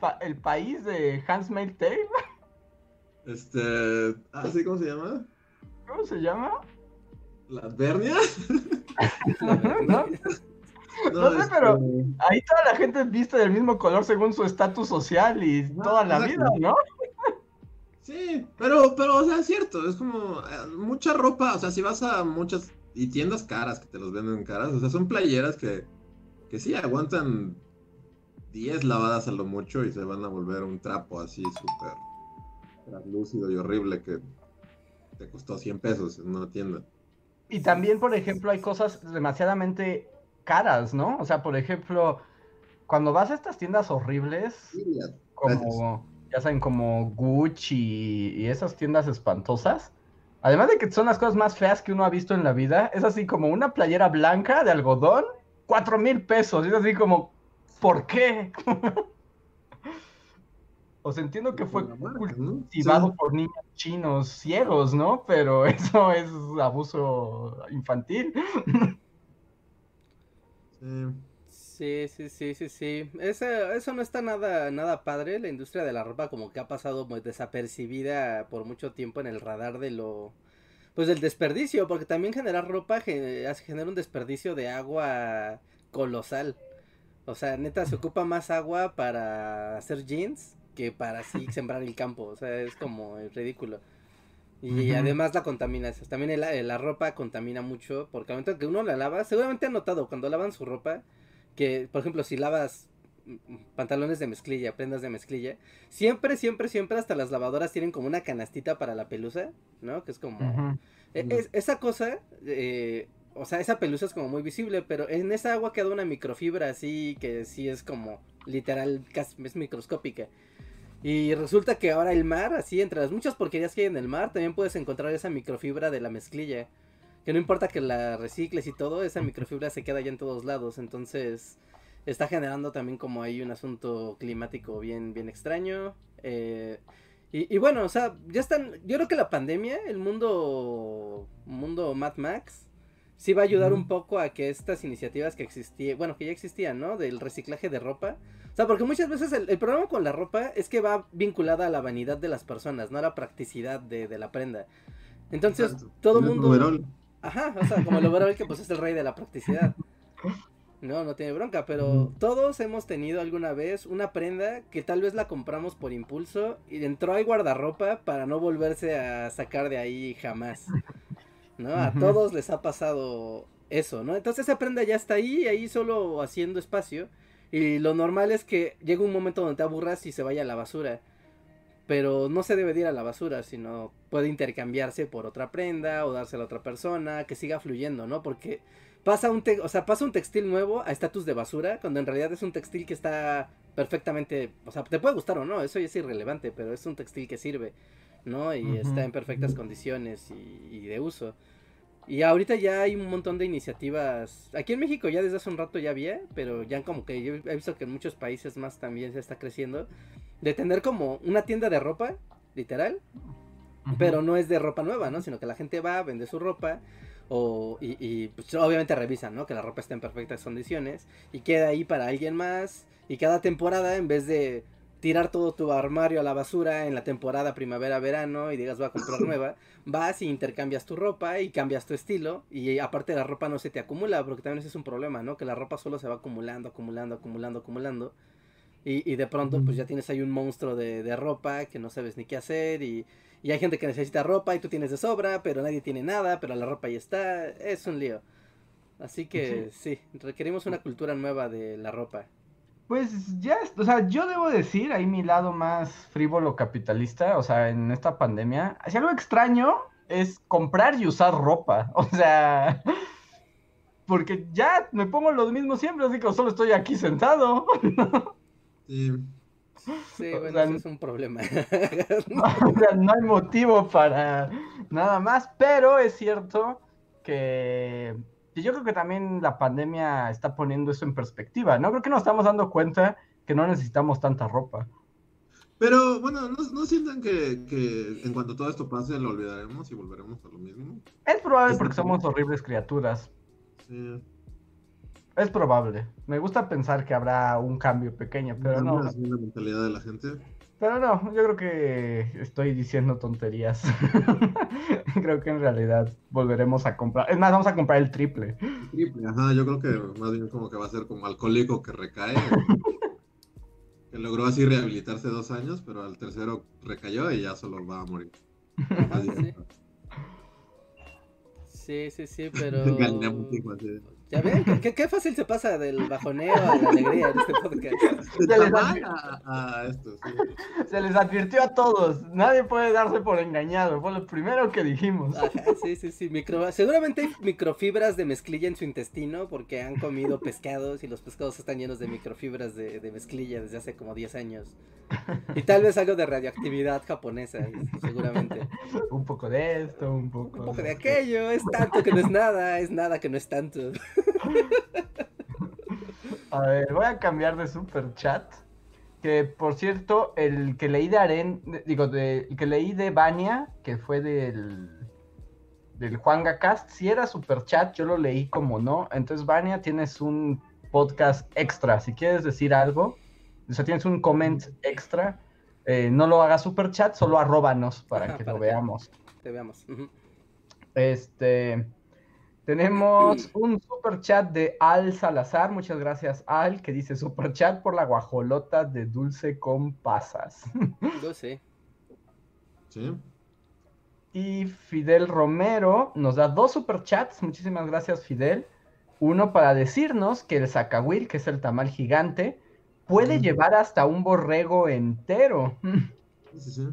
pa- el país de Handmaid's Tale? Este. Ah, ¿sí? ¿Cómo se llama? ¿Cómo se llama? ¿La Advernia? ¿No? No sé, este, pero- Ahí toda la gente viste del mismo color según su estatus social y No, toda la vida, ¿no? Sí, pero, pero, o sea, es cierto, es como eh, mucha ropa, o sea, si vas a muchas y tiendas caras que te los venden caras, o sea, son playeras que, que sí aguantan 10 lavadas a lo mucho y se van a volver un trapo así súper translúcido y horrible que te costó 100 pesos en una tienda. Y también, por ejemplo, hay cosas demasiadamente caras, ¿no? O sea, por ejemplo, cuando vas a estas tiendas horribles, como, ya saben, como Gucci y esas tiendas espantosas, además de que son las cosas más feas que uno ha visto en la vida, es así como una playera blanca de algodón, cuatro mil pesos, y es así como, ¿por qué? o sea, entiendo que fue marca, ¿no? cultivado Sí. por niños chinos ciegos, ¿no? Pero eso es abuso infantil. Sí. Sí, sí, sí, sí, sí. Eso, eso no está nada, nada padre. La industria de la ropa como que ha pasado muy desapercibida por mucho tiempo en el radar de lo... Pues del desperdicio, porque también generar ropa genera un desperdicio de agua colosal. O sea, neta, se ocupa más agua para hacer jeans que para así sembrar el campo. O sea, es como ridículo. Y Ujú. además la contaminación. También el- la ropa contamina mucho, porque al momento que uno la lava, seguramente han notado cuando lavan su ropa, que por ejemplo si lavas pantalones de mezclilla, prendas de mezclilla, siempre, siempre, siempre hasta las lavadoras tienen como una canastita para la pelusa, ¿no? Que es como... Ujú. E- es- esa cosa, eh, o sea, esa pelusa es como muy visible, pero en esa agua queda una microfibra así que sí es como literal, es microscópica. Y resulta que ahora el mar, así entre las muchas porquerías que hay en el mar, también puedes encontrar esa microfibra de la mezclilla. que no importa que la recicles y todo, esa microfibra se queda ya en todos lados, entonces está generando también como ahí un asunto climático bien, bien extraño. Eh, y, y, bueno, o sea, ya están, yo creo que la pandemia, el mundo, mundo Mad Max, sí va a ayudar un poco a que estas iniciativas que existían, bueno, que ya existían, ¿no? Del reciclaje de ropa. O sea, porque muchas veces el, el, problema con la ropa es que va vinculada a la vanidad de las personas, no a la practicidad de, de la prenda. Entonces, Exacto. todo el mundo... Overall. Ajá, o sea, como el overall que pues es el rey de la practicidad. No, no tiene bronca, pero todos hemos tenido alguna vez una prenda que tal vez la compramos por impulso y entró al guardarropa para no volverse a sacar de ahí jamás. ¿No? A todos les ha pasado eso, ¿no? Entonces esa prenda ya está ahí, ahí solo haciendo espacio. Y lo normal es que llegue un momento donde te aburras y se vaya a la basura. Pero no se debe de ir a la basura, sino puede intercambiarse por otra prenda o dársela a otra persona, que siga fluyendo, ¿no? Porque pasa un, te o sea, pasa un textil nuevo a estatus de basura, cuando en realidad es un textil que está perfectamente, o sea, te puede gustar o no, eso ya es irrelevante, pero es un textil que sirve, ¿no? Y uh -huh. está en perfectas condiciones y, y, de uso. Y ahorita ya hay un montón de iniciativas, aquí en México ya desde hace un rato ya había, pero ya como que yo he visto que en muchos países más también se está creciendo, de tener como una tienda de ropa, literal, uh -huh. pero no es de ropa nueva, ¿no? Sino que la gente va, vende su ropa, o, y, y pues, obviamente revisan, ¿no? Que la ropa esté en perfectas condiciones y queda ahí para alguien más. Y cada temporada, en vez de tirar todo tu armario a la basura en la temporada primavera-verano y digas voy a comprar nueva, vas y intercambias tu ropa y cambias tu estilo y aparte la ropa no se te acumula, porque también ese es un problema, ¿no? Que la ropa solo se va acumulando, acumulando, acumulando, acumulando. Y, y de pronto pues ya tienes ahí un monstruo de, de ropa que no sabes ni qué hacer y y hay gente que necesita ropa y tú tienes de sobra, pero nadie tiene nada, pero la ropa ahí está. Es un lío. Así que sí, sí requerimos una cultura nueva de la ropa. Pues ya, o sea, yo debo decir, ahí mi lado más frívolo capitalista, o sea, en esta pandemia, si algo extraño es comprar y usar ropa, o sea, porque ya me pongo lo mismo siempre, así que solo estoy aquí sentado. Sí. Sí, bueno, o sea, eso es un problema. o sea, no hay motivo para nada más, pero es cierto que, que, yo creo que también la pandemia está poniendo eso en perspectiva, ¿no? Creo que nos estamos dando cuenta que no necesitamos tanta ropa. Pero bueno, ¿no, no sienten que, que, en cuanto todo esto pase lo olvidaremos y volveremos a lo mismo? Es probable porque somos horribles criaturas. Sí. Es probable. Me gusta pensar que habrá un cambio pequeño, pero no. Es la mentalidad de la gente. Pero no, yo creo que estoy diciendo tonterías. creo que en realidad volveremos a comprar. Es más, vamos a comprar el triple. El triple, ajá. Yo creo que más bien como que va a ser como alcohólico que recae. que logró así rehabilitarse dos años, pero al tercero recayó y ya solo va a morir. Sí, sí, sí, pero. Ya ven, ¿Qué, qué, fácil se pasa del bajoneo a la alegría en este podcast. Se les, a, a esto, sí. se les advirtió a todos, nadie puede darse por engañado, fue lo primero que dijimos. Ajá, sí, sí, sí, Micro... seguramente hay microfibras de mezclilla en su intestino porque han comido pescados y los pescados están llenos de microfibras de, de mezclilla desde hace como 10 años. Y tal vez algo de radioactividad japonesa, seguramente. Un poco de esto, un poco... Un poco de aquello, es tanto que no es nada, es nada que no es tanto. A ver, voy a cambiar de super chat. Que por cierto, el que leí de Aren, digo, de, el que leí de Bania, que fue del, del Juan Gacast, si era super chat, yo lo leí como no. Entonces, Bania, tienes un podcast extra. Si quieres decir algo, o sea, tienes un comment extra, eh, no lo hagas super chat, solo arróbanos para Ajá, que para lo veamos. Te veamos. Uh -huh. Este. Tenemos un super chat de Al Salazar, muchas gracias Al, que dice super chat por la guajolota de dulce con pasas. Dulce. Sí. Y Fidel Romero nos da dos super chats, muchísimas gracias Fidel. Uno para decirnos que el zacahuil, que es el tamal gigante, puede mm. llevar hasta un borrego entero.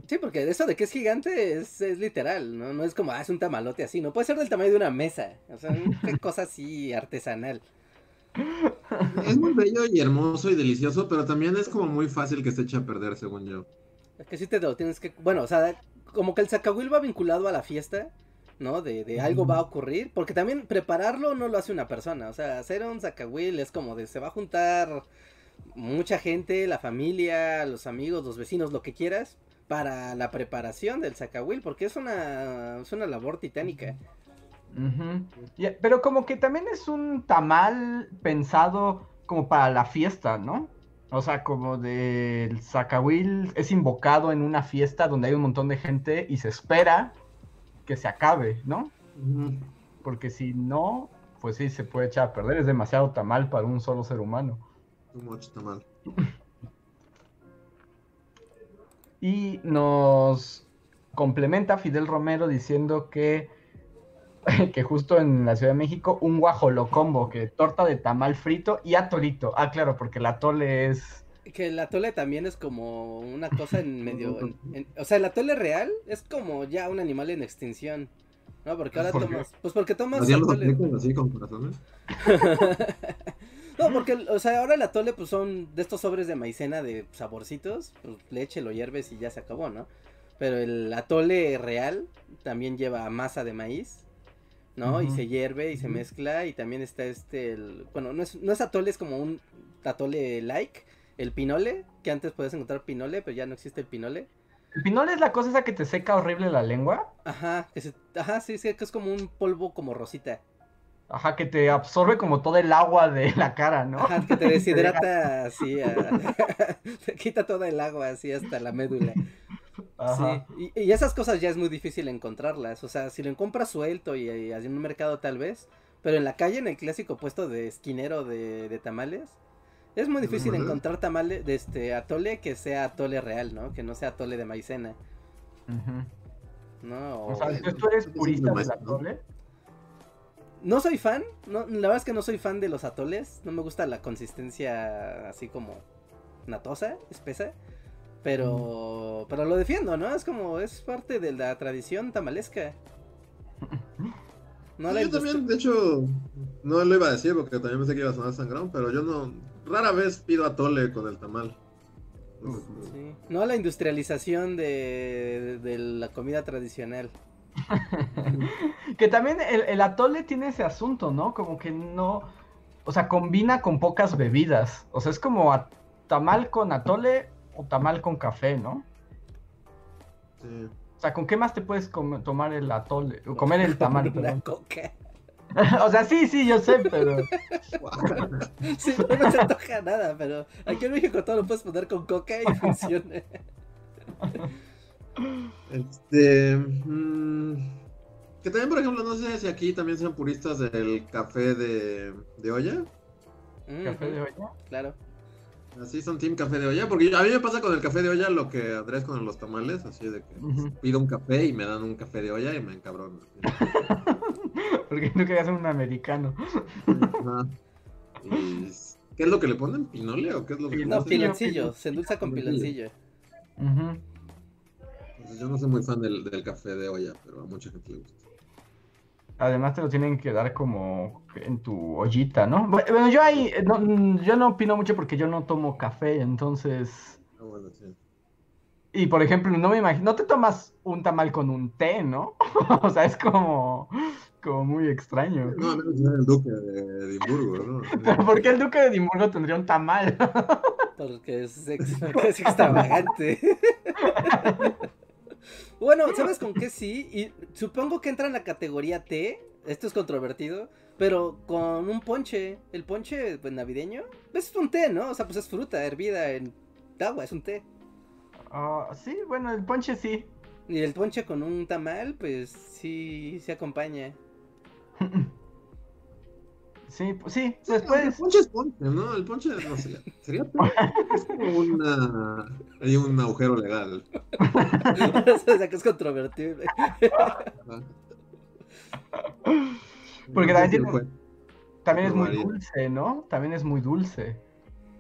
Sí, porque eso de que es gigante es, es, literal, ¿no? No es como, ah, es un tamalote así, no puede ser del tamaño de una mesa. O sea, una cosa así artesanal. Es muy bello y hermoso y delicioso, pero también es como muy fácil que se eche a perder, según yo. Es que sí te lo tienes que. Bueno, o sea, como que el zacahuil va vinculado a la fiesta, ¿no? De, de algo va a ocurrir, porque también prepararlo no lo hace una persona, o sea, hacer un zacahuil es como de se va a juntar mucha gente, la familia, los amigos, los vecinos, lo que quieras, para la preparación del zacahuil, porque es una, es una labor titánica. Pero como que también es un tamal pensado como para la fiesta, ¿no? O sea, como del Zacahuil es invocado en una fiesta donde hay un montón de gente y se espera que se acabe, ¿no? Porque si no, pues sí, se puede echar a perder. Es demasiado tamal para un solo ser humano. Too much está mal. Y nos complementa Fidel Romero diciendo que, que justo en la Ciudad de México, un guajolocombo, que torta de tamal frito y atolito. Ah, claro, porque el atole es... Que el atole también es como una cosa en medio. en- en- o sea, el atole real es como ya un animal en extinción. ¿No? Porque ahora ¿Por qué? tomas. Pues porque tomas ¿Hacían los atole. así con corazones? No, porque, o sea, ahora el atole, pues son de estos sobres de maicena de saborcitos. Pues leche, lo hierves y ya se acabó, ¿no? Pero el atole real también lleva masa de maíz. ¿no? Y se hierve y se mezcla. Y también está este. el- bueno, no es, no es atole, es como un atole like. El pinole, que antes podías encontrar pinole, pero ya no existe el pinole. ¿El pinol es la cosa esa que te seca horrible la lengua? Ajá, que se, ajá, sí, sí, que es como un polvo como rosita. Ajá, que te absorbe como todo el agua de la cara, ¿no? Ajá, que te deshidrata así, a- te quita toda el agua así hasta la médula. Ajá. Sí, y, y esas cosas ya es muy difícil encontrarlas. O sea, si lo encuentras suelto y, y en un mercado tal vez, pero en la calle, en el clásico puesto de esquinero de, de tamales, es muy difícil encontrar tamale de este atole que sea atole real, ¿no? Que no sea atole de maicena, Ujú. ¿no? O O- sea, tú eres purista del atole. No soy fan, no, la verdad es que no soy fan de los atoles, no me gusta la consistencia así como natosa, espesa, pero pero lo defiendo, ¿no? Es como es parte de la tradición tamalesca. No Sí, la yo también, de hecho, no lo iba a decir porque también pensé que iba a sonar sangrón, pero yo no, rara vez pido atole con el tamal. Sí, no la industrialización de, de la comida tradicional. Que también el, el atole tiene ese asunto, ¿no? Como que no. O sea, combina con pocas bebidas. O sea, es como a- tamal con atole o tamal con café, ¿no? sí. O sea, ¿con qué más te puedes tomar el atole? O comer el tamal, perdón. coca. o sea, sí, sí, yo sé, pero. Sí, no, no se antoja nada, pero aquí en México todo lo puedes poner con coca y funciona. Este. mm, que también, por ejemplo, no sé si aquí también sean puristas del café de, de olla. ¿Café de olla? Claro. Así son team café de olla. Porque yo- a mí me pasa con el café de olla lo que Andrés con los tamales. Así de que pido un café y me dan un café de olla y me encabrona. Porque no querías ser un americano. Ajá. Y, ¿Qué es lo que le ponen? ¿Pinole o qué es lo que le No, Piloncillo, se endulza con piloncillo. Pues yo no soy muy fan del, del café de olla, pero a mucha gente le gusta. Además te lo tienen que dar como en tu ollita, ¿no? Bu- Bueno, yo ahí, eh, no, mm, yo no opino mucho porque yo no tomo café, entonces... Ah, bueno, sí. Y por ejemplo, no me imagino, no te tomas un tamal con un té, ¿no? o sea, es como, como muy extraño. No, que sea el duque de Edimburgo, ¿no? Pero ¿por qué el duque de Edimburgo tendría un tamal? Porque es, ex- porque es extravagante. bueno, ¿sabes con qué sí? Y supongo que entra en la categoría té. Esto es controvertido. Pero con un ponche. El ponche pues, navideño. pues, es un té, ¿no? O sea, pues es fruta hervida en agua, es un té. Ah, sí, bueno, el ponche sí. Y el ponche con un tamal, pues sí se acompaña. Sí, pues sí, Sí, El después... ponche es ponche, ¿no? El ponche, no sería ponche. Es como una... Hay un agujero legal. o sea, que es controvertible. Porque No sé también tiene- También es muy dulce, ¿no? También es muy dulce.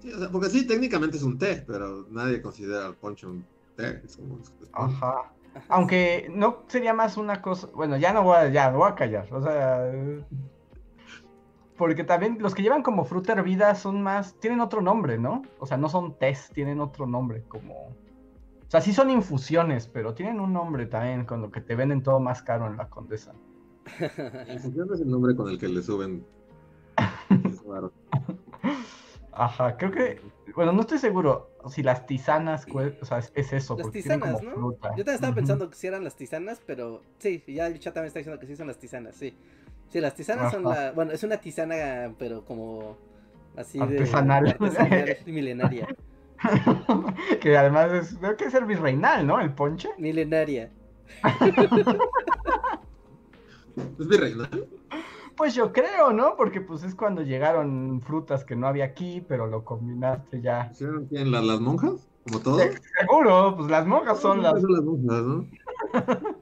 Sí, o sea, porque sí, técnicamente es un té, pero nadie considera el ponche un té. Es como... es- es- Ajá. Aunque no sería más una cosa. Bueno, ya no voy a, ya voy a callar. O sea. Porque también los que llevan como fruta hervida son más. Tienen otro nombre, ¿no? O sea, no son tés, tienen otro nombre. Como. O sea, sí son infusiones, pero tienen un nombre también con lo que te venden todo más caro en la condesa. Infusión es el nombre con el que le suben. Es raro. Ajá, creo que. Bueno, no estoy seguro si las tisanas. cue- O sea, es, es eso. Las porque tisanas, como ¿no? fruta. Yo también estaba pensando que si eran las tisanas, pero sí, ya el chat también está diciendo que sí son las tisanas, sí. Sí, las tisanas son la. Bueno, es una tisana, pero como. Así de. Artesanal. artesanal y milenaria. que además es. Creo que es el virreinal, ¿no? El ponche. Milenaria. ¿Es virreinal? Pues yo creo, ¿no? Porque pues es cuando llegaron frutas que no había aquí, pero lo combinaste ya. ¿Las, las monjas? ¿Como todo? Sí, Seguro, pues las monjas son las, Son las monjas, ¿no?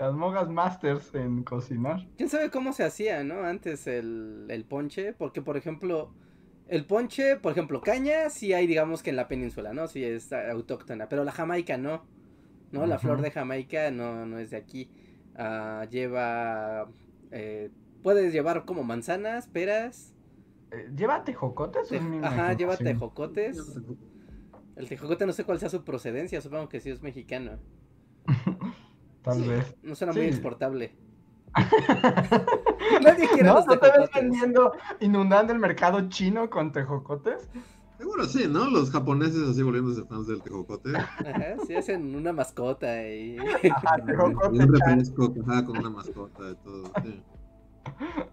las monjas masters en cocinar. ¿Quién sabe cómo se hacía, no? Antes el, el ponche, porque por ejemplo, el ponche, por ejemplo, caña sí hay, digamos que en la península, ¿no? Sí es autóctona, pero la jamaica no, ¿no? La flor de jamaica no, no es de aquí. Ah, lleva, eh, puedes llevar como manzanas, peras, Eh, ¿Lleva tejocotes? te- ajá, lleva imaginación? tejocotes. El tejocote no sé cuál sea su procedencia, supongo que sí es mexicano. Tal vez. No suena muy exportable. Nadie quiere ¿No? los ¿No te ves vendiendo, inundando el mercado chino con tejocotes? Seguro sí, ¿no? Los japoneses así volviéndose fans del tejocote. Ajá, sí hacen una mascota y... Ajá, Y tejocote un refresco ajá, con una mascota y todo. sí.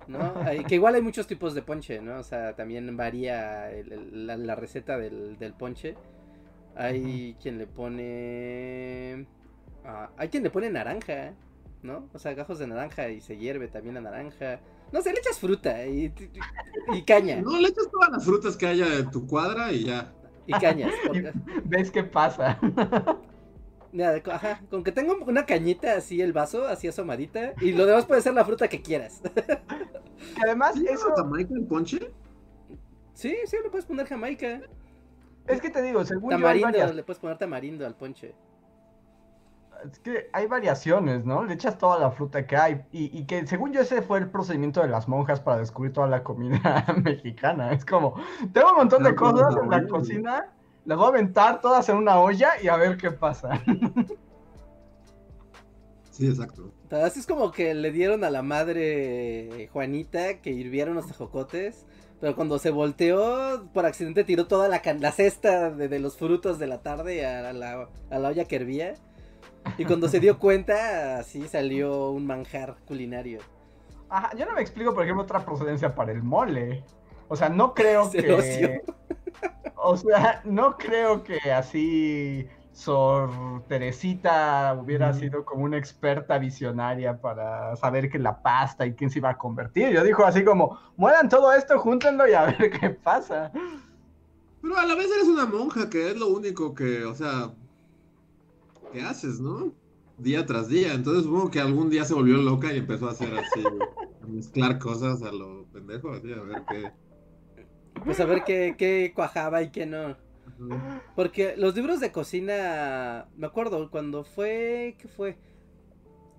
¿no? Hay- que igual hay muchos tipos de ponche, ¿no? O sea, también varía el- el- la, la receta del, del ponche. Hay quien le pone... ah, hay quien le pone naranja, ¿no? O sea, gajos de naranja y se hierve también la naranja. No sé, le echas fruta y, y caña. No, le echas todas las frutas que haya en tu cuadra y ya. Y cañas. porque- ¿Ves qué pasa? Ajá, con que tenga una cañita así el vaso, así asomadita, y lo demás puede ser la fruta que quieras. Y además, ¿Sí eso, Jamaica el ponche? Sí, sí, le puedes poner jamaica. es que te digo, según yo Tamarindo, varias, le puedes poner tamarindo al ponche. Es que hay variaciones, ¿no? Le echas toda la fruta que hay. Y, y que según yo ese fue el procedimiento de las monjas para descubrir toda la comida mexicana. Es como, tengo un montón de cosas en la cocina, las voy a aventar todas en una olla y a ver qué pasa. Sí, exacto. Así es como que le dieron a la madre Juanita que hirvieron los tejocotes. Pero cuando se volteó, por accidente tiró toda la, can- la cesta de, de los frutos de la tarde a la, a la olla que hervía. Y cuando se dio cuenta, así salió un manjar culinario. Ajá, yo no me explico, por ejemplo, otra procedencia para el mole. O sea, no creo Se que. loció. O sea, no creo que así Sor Teresita hubiera sido como una experta visionaria para saber que la pasta y quién se iba a convertir. Yo dijo así como, mueran todo esto, júntenlo y a ver qué pasa. Pero a la vez eres una monja, que es lo único que, o sea, que haces, ¿no? Día tras día. Entonces supongo que algún día se volvió loca y empezó a hacer así, a mezclar cosas a lo pendejo, así, a ver qué. Pues a ver qué, qué cuajaba y qué no. Ajá. Porque los libros de cocina, me acuerdo cuando fue, ¿qué fue?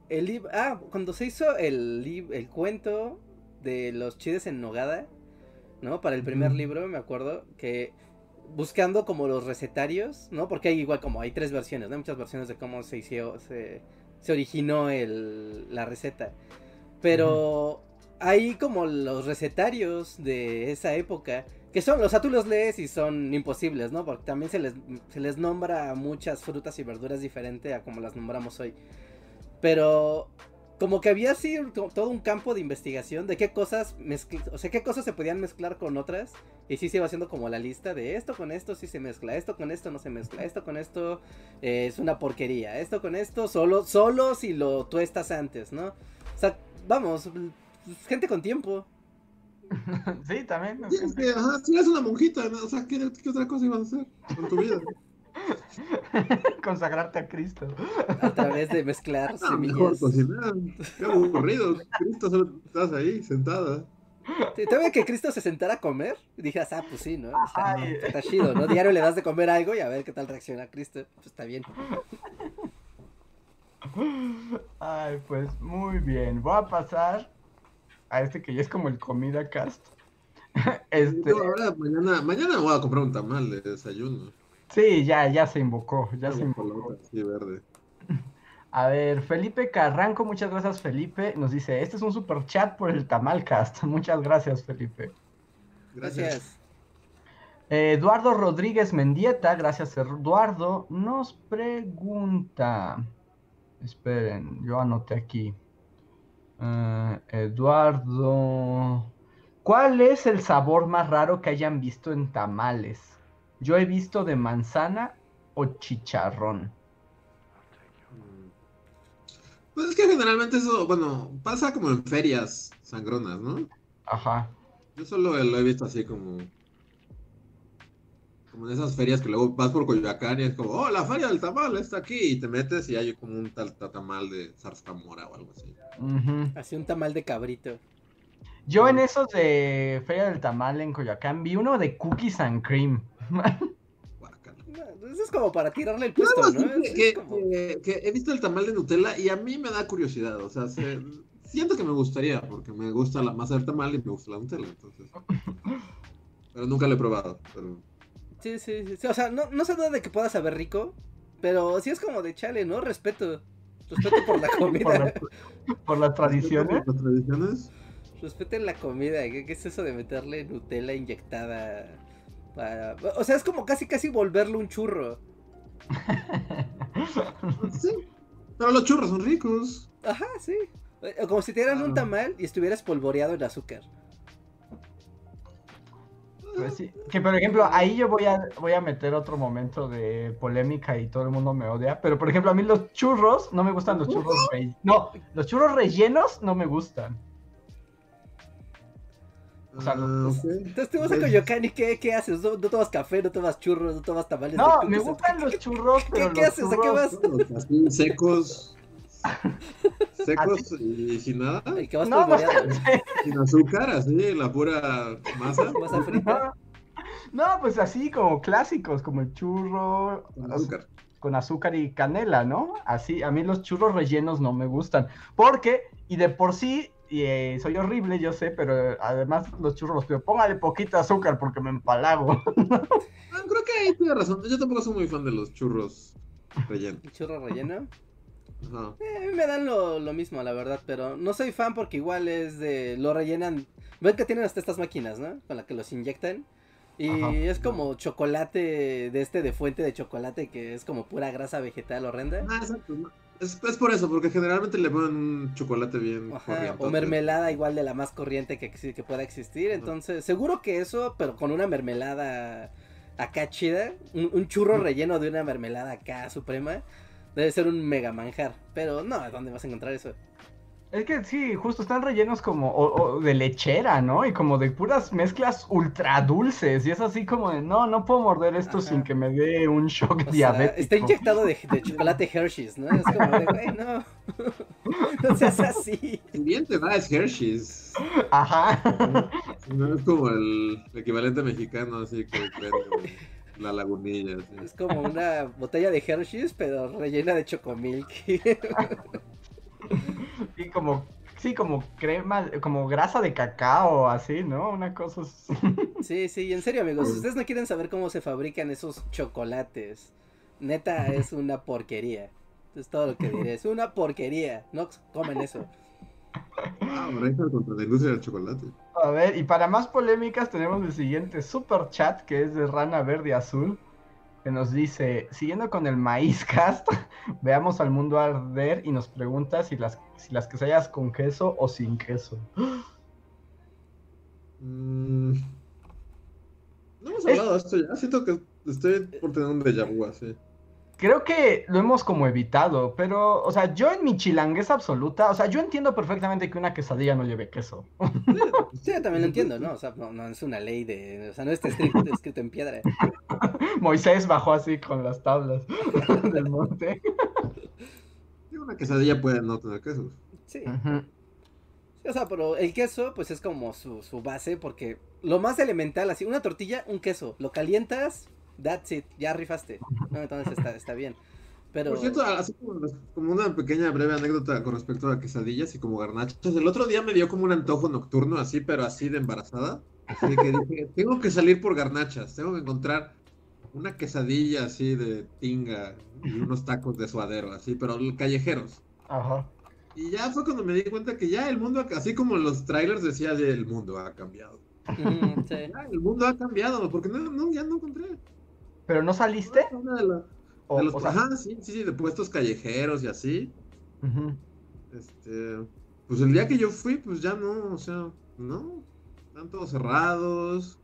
El lib- ah, cuando se hizo el el cuento de los chiles en nogada, ¿no? Para el primer libro, me acuerdo que buscando como los recetarios, ¿no? Porque hay igual como hay tres versiones, ¿no? Hay muchas versiones de cómo se hizo, se, se originó el, la receta. Pero hay como los recetarios de esa época que son, o sea, tú los lees y son imposibles, ¿no? Porque también se les, se les nombra muchas frutas y verduras diferente a como las nombramos hoy. Pero como que había así to- todo un campo de investigación de qué cosas mezcl- o sea, qué cosas se podían mezclar con otras. Y sí se iba haciendo como la lista de esto con esto sí se mezcla, esto con esto no se mezcla, esto con esto eh, es una porquería, esto con esto solo, solo si lo tuestas antes, ¿no? O sea, vamos, gente con tiempo. sí, también. Sí, es que, ajá, si eres una monjita, ¿no? O sea, ¿qué, qué otra cosa ibas a hacer con tu vida? Consagrarte a Cristo. A través de mezclar Ah, mejor semillas. cocinar. Qué aburrido. Cristo, solo estás ahí, sentada. Sí, Todavía que Cristo se sentara a comer, y dijeras, ah, pues sí, ¿no? Está, Ay. está chido, ¿no? Diario le das de comer algo y a ver qué tal reacciona Cristo. Pues está bien. Ay, pues muy bien. Voy a pasar a este que ya es como el comida cast. Este, ahora, mañana, mañana voy a comprar un tamal de desayuno. Sí, ya, ya se invocó, ya se invocó. verde. A ver, Felipe Carranco, muchas gracias Felipe. Nos dice, este es un super chat por el Tamalcast. Muchas gracias Felipe. Gracias. Eh, Eduardo Rodríguez Mendieta, gracias Eduardo, nos pregunta. Esperen, yo anoté aquí. Eh, Eduardo, ¿cuál es el sabor más raro que hayan visto en tamales? Yo he visto de manzana o chicharrón. Pues es que generalmente eso, bueno, pasa como en ferias sangronas, ¿no? Ajá. Yo solo lo he visto así como. Como en esas ferias que luego vas por Coyoacán y es como, oh, la feria del tamal está aquí. Y te metes y hay como un tal tamal de zarzamora o algo así. Ujú. Así un tamal de cabrito. Yo en esos de Feria del Tamal en Coyoacán vi uno de cookies and cream. No, Eso es como para tirarle el puesto, más ¿no? que, Es que- como- que- que he visto el tamal de Nutella y a mí me da curiosidad. O sea, se- siento que me gustaría, porque me gusta la masa del tamal y me gusta la Nutella. Entonces. Pero nunca lo he probado. Pero... Sí, sí, sí, O sea, no, no se duda de que pueda saber rico, pero sí es como de chale, ¿no? Respeto. Respeto por la por, comida. por las tradiciones. Las tradiciones. Respeten la comida. ¿Qué, qué es eso de meterle Nutella inyectada? O sea, es como casi casi volverle un churro. Sí. Pero los churros son ricos. Ajá, sí. Eh, Como si te dieran un tamal y estuvieras polvoreado en azúcar. Pues sí, que por ejemplo, ahí yo voy a, voy a meter otro momento de polémica y todo el mundo me odia, pero por ejemplo, a mí los churros, no me gustan los churros rellenos. No, los churros rellenos no me gustan. O sea, Ah, ok. Entonces te vas a Coyoacán y ¿qué, qué haces? No, no tomas café, no tomas churros, no tomas tamales. No, me gustan ¿qué- los churros, qué- pero qué los haces? ¿A qué vas? Así, secos. Secos y sin nada. Que vas No, no. Sin azúcar, así, la pura masa. Masa frita. No, pues así como clásicos, como el churro Con azúcar. con azúcar y canela, ¿no? Así, a mí los churros rellenos no me gustan. Porque, y de por sí, y, eh, soy horrible, yo sé, pero además los churros los pido, póngale poquito azúcar porque me empalago. Ah, creo que ahí tiene razón. Yo tampoco soy muy fan de los churros rellenos. El churro relleno. Ajá. Eh, a mí me dan lo, lo mismo, la verdad, pero no soy fan porque igual es de. Lo rellenan. Ven que tienen hasta estas máquinas, ¿no? Con la que los inyectan. Y Ajá. es como chocolate de este de fuente de chocolate que es como pura grasa vegetal horrenda. Ah, exacto. Es, es por eso, porque generalmente le ponen un chocolate bien Ajá, corriente. o mermelada igual de la más corriente que, que pueda existir. Entonces, seguro que eso, pero con una mermelada acá chida, un, un churro relleno de una mermelada acá suprema, debe ser un mega manjar. Pero no, ¿dónde vas a encontrar eso? Es que sí, justo están rellenos como o- o de lechera, ¿no? Y como de puras mezclas ultra dulces. Y es así como de, no, no puedo morder esto Ajá. sin que me dé un shock O sea, diabético. está inyectado de, de chocolate Hershey's, ¿no? Es como de, güey, no. no seas así. Bien te va es Hershey's. Ajá. No es como el equivalente mexicano, así que la lagunilla. así. Es como una botella de Hershey's, pero rellena de chocomilk. Y como, sí, como crema, como grasa de cacao, así, ¿no? Una cosa. Sí, sí, en serio, amigos. Si ustedes no quieren saber cómo se fabrican esos chocolates, neta es una porquería. Es todo lo que diré. Es una porquería. No comen eso. Ah, contra la industria del chocolate. A ver, y para más polémicas tenemos el siguiente super chat que es de Rana Verde Azul, que nos dice, siguiendo con el maíz cast, veamos al mundo arder y nos pregunta si las, si las quesadillas con queso o sin queso. Mm. No hemos hablado de esto ya. Siento que estoy por tener un déjà vu así. Creo que lo hemos como evitado, pero, o sea, yo en mi chilanguesa absoluta, o sea, yo entiendo perfectamente que una quesadilla no lleve queso. Sí, yo también lo entiendo, ¿no? O sea, no, no es una ley de. O sea, no está escrito, escrito en piedra. Moisés bajó así con las tablas del monte. Y una quesadilla puede no tener quesos. Sí. Sí, O sea, pero el queso, pues es como su, su base, porque lo más elemental, así, una tortilla, un queso. Lo calientas, that's it, ya rifaste. No, entonces está, está bien. Pero. Por cierto, así como, como una pequeña breve anécdota con respecto a quesadillas y como garnachas. El otro día me dio como un antojo nocturno, así, pero así de embarazada. Así que dije, tengo que salir por garnachas, tengo que encontrar una quesadilla así de tinga y unos tacos de suadero, así, pero callejeros. Ajá. Y ya fue cuando me di cuenta que ya el mundo, así como los trailers decía, de, el mundo ha cambiado. Ujú, sí. Ya, el mundo ha cambiado, porque no, no, ya no encontré. ¿Pero no saliste? Una de, la- O- de los, o sea, ajá, sí, sí, sí, de puestos callejeros y así. ujú. Este, pues el día que yo fui, pues ya no, o sea, no, están todos cerrados.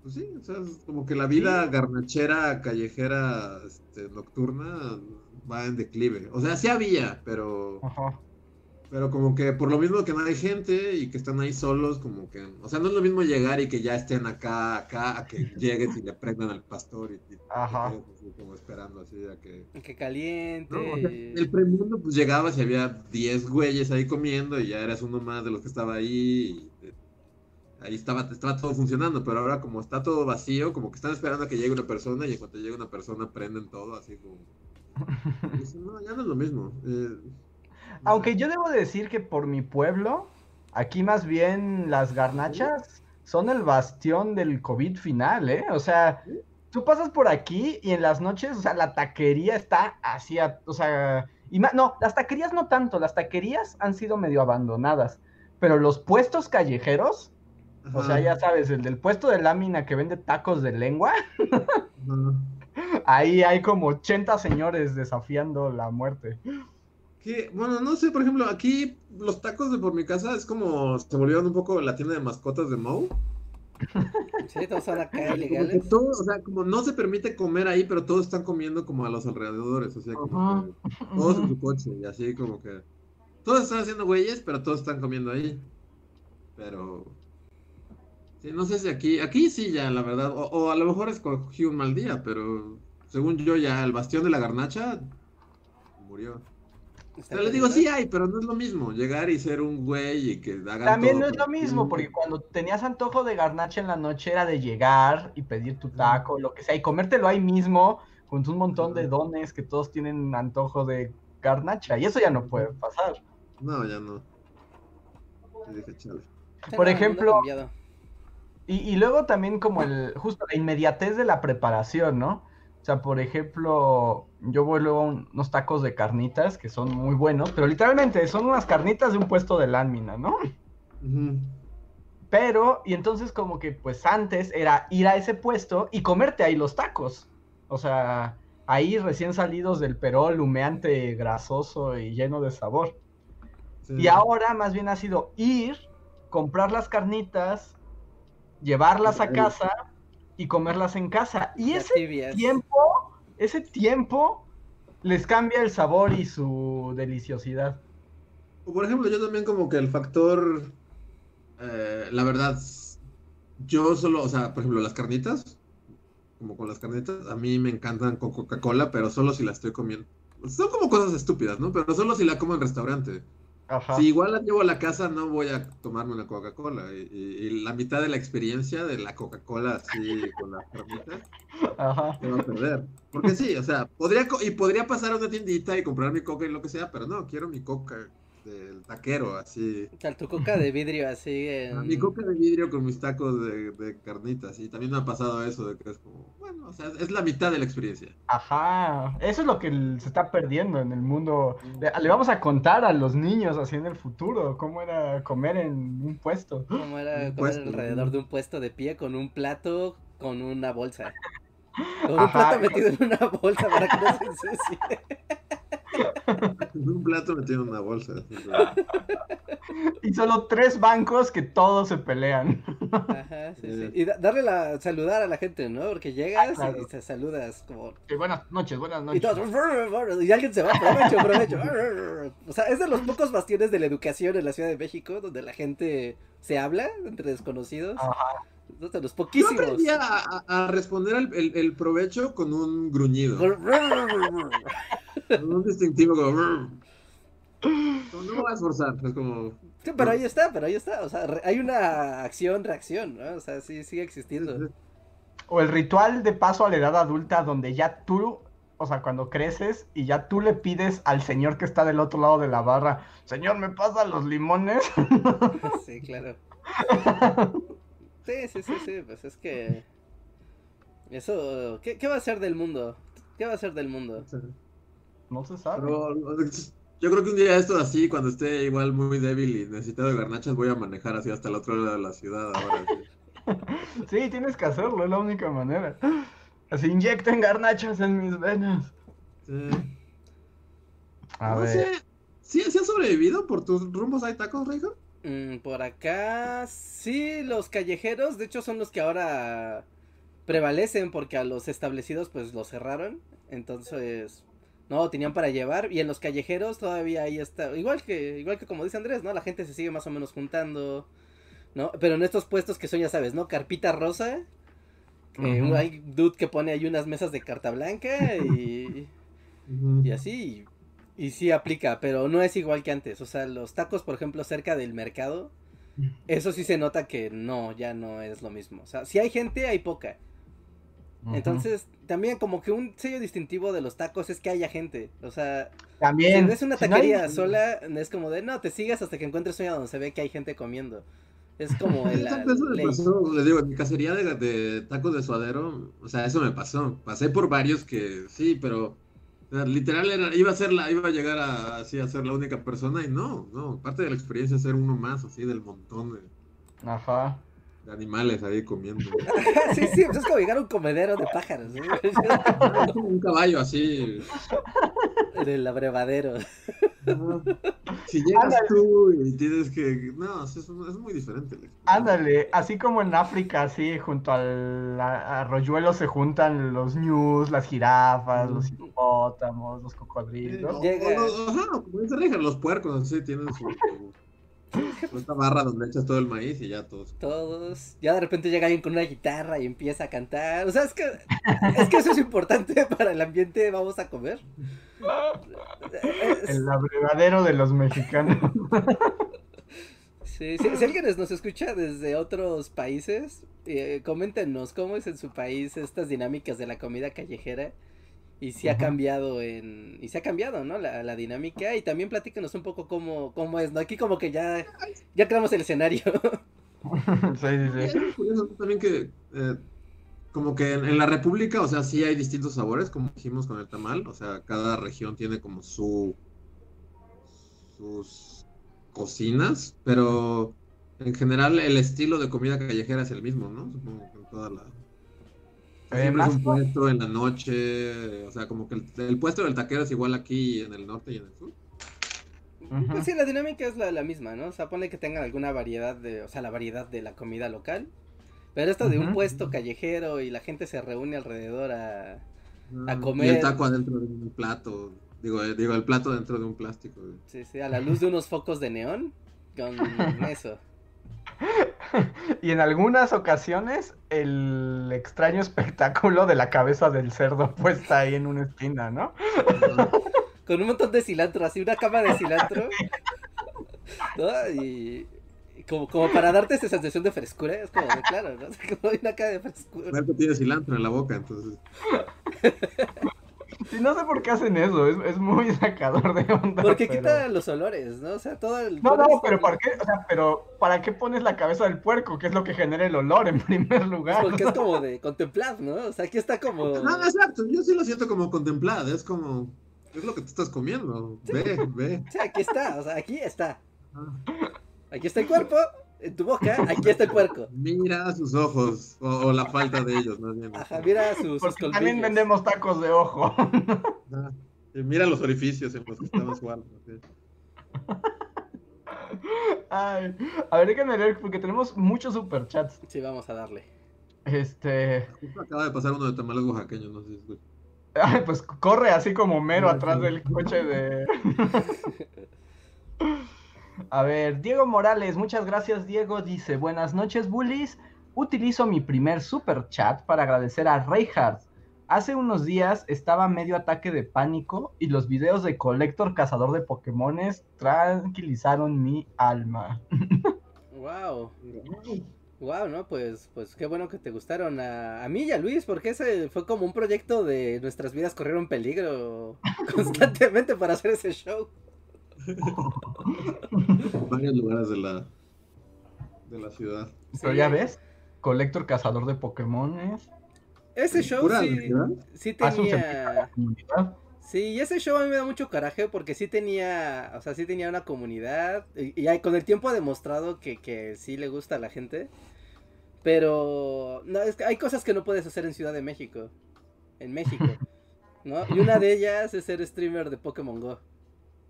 Pues sí, o sea, es como que la vida garnachera, callejera, este, nocturna va en declive. O sea, sí había, pero, Ajá. Pero como que por lo mismo que no hay gente y que están ahí solos, como que, o sea, no es lo mismo llegar y que ya estén acá, acá, a que llegues y le prendan al pastor y, y Ajá. así como esperando así a que... Que caliente. No, o sea, el premundo, pues llegabas y había 10 güeyes ahí comiendo y ya eras uno más de los que estaba ahí. y, eh, ahí estaba, estaba todo funcionando, pero ahora como está todo vacío, como que están esperando a que llegue una persona y en cuanto llegue una persona prenden todo así como... y no, ya no es lo mismo. eh, Aunque yo debo decir que por mi pueblo, aquí más bien las garnachas son el bastión del COVID final, ¿eh? O sea, tú pasas por aquí y en las noches, o sea, la taquería está así, a- o sea, y no, las taquerías no tanto, las taquerías han sido medio abandonadas, pero los puestos callejeros, o sea, ya sabes, el del puesto de lámina que vende tacos de lengua, ahí hay como 80 señores desafiando la muerte. Que, bueno, no sé, por ejemplo, aquí los tacos de por mi casa es como se volvieron un poco la tienda de mascotas de Moe. Sí, todos son acá ilegales. todo, o sea, como no se permite comer ahí, pero todos están comiendo como a los alrededores, o sea, como Ajá. que todos en su coche y así como que todos están haciendo güeyes, pero todos están comiendo ahí. Pero sí, no sé si aquí, aquí sí ya, la verdad, o, o a lo mejor escogí un mal día, pero según yo ya el bastión de la garnacha murió. O Está sea, les digo, sí hay, pero no es lo mismo llegar y ser un güey y que hagan También todo no es lo mismo, ti. porque cuando tenías antojo de garnacha en la noche era de llegar y pedir tu taco, lo que sea, y comértelo ahí mismo, con un montón de dones que todos tienen antojo de garnacha, y eso ya no puede pasar. No, ya no. Dije, por ejemplo, cambiado. Y, y luego también como el, justo la inmediatez de la preparación, ¿no? O sea, por ejemplo, yo voy luego a un- unos tacos de carnitas que son muy buenos, pero literalmente son unas carnitas de un puesto de lámina, ¿no? Pero, y entonces como que pues antes era ir a ese puesto y comerte ahí los tacos. O sea, ahí recién salidos del perol, humeante, grasoso y lleno de sabor. Sí. Y ahora más bien ha sido ir, comprar las carnitas, llevarlas a casa y comerlas en casa. Y Ya ese tibias. tiempo, ese tiempo les cambia el sabor y su deliciosidad. Por ejemplo, yo también como que el factor, eh, la verdad, yo solo, o sea, por ejemplo, las carnitas, como con las carnitas, a mí me encantan con Coca-Cola, pero solo si la estoy comiendo. Son como cosas estúpidas, ¿no? Pero solo si la como en restaurante. Ajá. Si igual la llevo a la casa, no voy a tomarme una Coca-Cola. Y, y- y la mitad de la experiencia de la Coca-Cola así con carnitas Ajá. se va a perder. Porque sí, o sea, podría y podría pasar a una tiendita y comprar mi coca y lo que sea, pero no, quiero mi coca del taquero, así. O sea, tu coca de vidrio así en... Mi coca de vidrio con mis tacos de, de carnitas. Y también me ha pasado eso de que es como, bueno, o sea, es la mitad de la experiencia. Ajá. Eso es lo que el- se está perdiendo en el mundo. Le, le vamos a contar a los niños así en el futuro cómo era comer en un puesto. Como era Un comer puesto, alrededor ¿no? de un puesto de pie con un plato con una bolsa. Con un Ajá. plato metido en una bolsa para que no se ensucie. Un plato metido en una bolsa. Y solo tres bancos que todos se pelean. Ajá, sí, sí. Eh. Y da- darle la, saludar a la gente, ¿no? Porque llegas Ah, claro. y te saludas como... buenas noches, buenas Y noches. todos... Y alguien se va, provecho, provecho. O sea, es de los pocos bastiones de la educación en la Ciudad de México donde la gente se habla entre desconocidos. Ajá. Es de los Yo poquísimos. aprendí a, a- a responder al- el, el provecho con un gruñido. Con un distintivo como... Como, No me voy a esforzar. Es como... Sí, pero ahí está, pero ahí está. O sea, re- hay una acción-reacción, ¿no? O sea, sí sigue existiendo. O el ritual de paso a la edad adulta donde ya tú, o sea, cuando creces y ya tú le pides al señor que está del otro lado de la barra, señor, ¿me pasa los limones? Sí, claro. Sí, sí, sí, sí, pues es que... Eso, ¿qué, ¿qué va a ser del mundo? ¿Qué va a ser del mundo? No se sabe. Pero, yo creo que un día esto así, cuando esté igual muy débil y necesitado de garnachas, voy a manejar así hasta el otro lado de la ciudad ahora. sí. Sí, tienes que hacerlo, es la única manera. Así inyecten garnachas en mis venas. Sí. A no ver. sé, ¿sí, sí has sobrevivido por tus rumbos hay tacos, Rijo? Mm, por acá, sí, los callejeros, de hecho son los que ahora prevalecen porque a los establecidos pues los cerraron, entonces no tenían para llevar y en los callejeros todavía ahí está, igual que igual que como dice Andrés, ¿no? La gente se sigue más o menos juntando, ¿no? Pero en estos puestos que son ya sabes, ¿no? Carpita rosa, eh, hay dude que pone ahí unas mesas de carta blanca y y así. Y, sí aplica, pero no es igual que antes. O sea, los tacos, por ejemplo, cerca del mercado, eso sí se nota que no, ya no es lo mismo. O sea, si hay gente, hay poca. Entonces, también como que un sello distintivo de los tacos es que haya gente. O sea, si también. ves una si no hay- taquería sola, es como de, no, te sigas hasta que encuentres una donde se ve que hay gente comiendo. Es como el, eso me pasó, les digo, en mi cacería de, de tacos de suadero, o sea, eso me pasó. Pasé por varios que sí, pero sea, literal era- iba a ser la, iba a llegar a, así a ser la única persona y no, no, parte de la experiencia es ser uno más, así del montón de, Ajá. de animales ahí comiendo. sí, sí, pues es como llegar a un comedero de pájaros. como un caballo así. en el abrevadero. Si llegas tú y tienes que. No, es, es muy diferente. Ándale, así como en África, así junto al arroyuelo se juntan los ñus, las jirafas, los hipopótamos, los cocodrilos. O- Llega- o- o- Ajá, como dice Reja, los puercos, así tienen su. Esta barra donde echas todo el maíz y ya todos. todos. Ya de repente llega alguien con una guitarra y empieza a cantar. O sea, es que, es que eso es importante para el ambiente. Vamos a comer. Es- El abrevadero de los mexicanos. sí, sí, si alguien nos escucha desde otros países, eh, coméntenos cómo es en su país estas dinámicas de la comida callejera. Y si ha cambiado en. Y se ha cambiado, ¿no? La, la dinámica. Y también platíquenos un poco cómo, cómo es, ¿no? Aquí como que ya. Ya creamos el escenario. Sí, sí, sí. curioso también que. eh, como que en, en la República, o sea, sí hay distintos sabores, como dijimos con el tamal. O sea, cada región tiene como su. sus cocinas, pero en general el estilo de comida callejera es el mismo, ¿no? Supongo que en toda la. Eh, Siempre es más un co- puesto en la noche, o sea, como que el, el puesto del taquero es igual aquí en el norte y en el sur. Pues sí, la dinámica es la, la misma, ¿no? O sea, pone que tengan alguna variedad de, o sea, la variedad de la comida local. Pero esto de un puesto callejero y la gente se reúne alrededor a... A comer. Y el taco adentro de un plato, digo, eh, digo el plato dentro de un plástico. güey. Sí, sí, a la luz de unos focos de neón. Con eso. Y en algunas ocasiones el extraño espectáculo de la cabeza del cerdo puesta ahí en una esquina, ¿no? Con un montón de cilantro, así una cama de cilantro. ¿No? Y... y Como, como para darte esa sensación de frescura, es como de claro, ¿no? Como una cara de frescura. Marco tiene cilantro en la boca, entonces. Y no sé por qué hacen eso, es, es muy sacador de onda. Porque pero- quita los olores, ¿no? O sea, todo el. No, no, pero ¿para qué? O sea, pero ¿para qué pones la cabeza del puerco? Que es lo que genera el olor en primer lugar. Porque es como de contemplar, ¿no? O sea, aquí está como. No, exacto, yo sí lo siento como contemplada, es como. Es lo que te estás comiendo. Ve, ve. Sí, aquí está, o sea, aquí está. Ah, Aquí está el cuerpo, en tu boca, aquí está el puerco. Mira sus ojos, o, o la falta de ellos, más bien. Ajá, mira sus, sus también vendemos tacos de ojo. Ah, y mira los orificios en los que estaba su alma. sí. Ay, a ver, déjenme leer, porque tenemos muchos superchats. Sí, vamos a darle. Este. Acaba de pasar uno de tamales oaxaqueños, no sé si escucha. Ay, pues corre así como mero Sí, atrás sí. del coche de. A ver, Diego Morales, muchas gracias, Diego. Dice: Buenas noches, bullies. Utilizo mi primer super chat para agradecer a Reinhardt. Hace unos días estaba medio ataque de pánico y los videos de Collector Cazador de Pokémones tranquilizaron mi alma. Wow. Wow, ¿no? Pues, pues qué bueno que te gustaron a, a mí y a Luis, porque ese fue como un proyecto de nuestras vidas corrieron peligro constantemente para hacer ese show. Varios lugares de la, de la ciudad. Pero Sí. ya ves, Collector Cazador de Pokémones. Ese show sí, velocidad. sí Hace un servicio a tenía... Sí, y ese show a mí me da mucho coraje porque sí tenía, o sea, sí tenía una comunidad y, y hay- con el tiempo ha demostrado que, que sí le gusta a la gente. Pero no, es que hay cosas que no puedes hacer en Ciudad de México, en México, ¿no? Y una de ellas es ser streamer de Pokémon Go.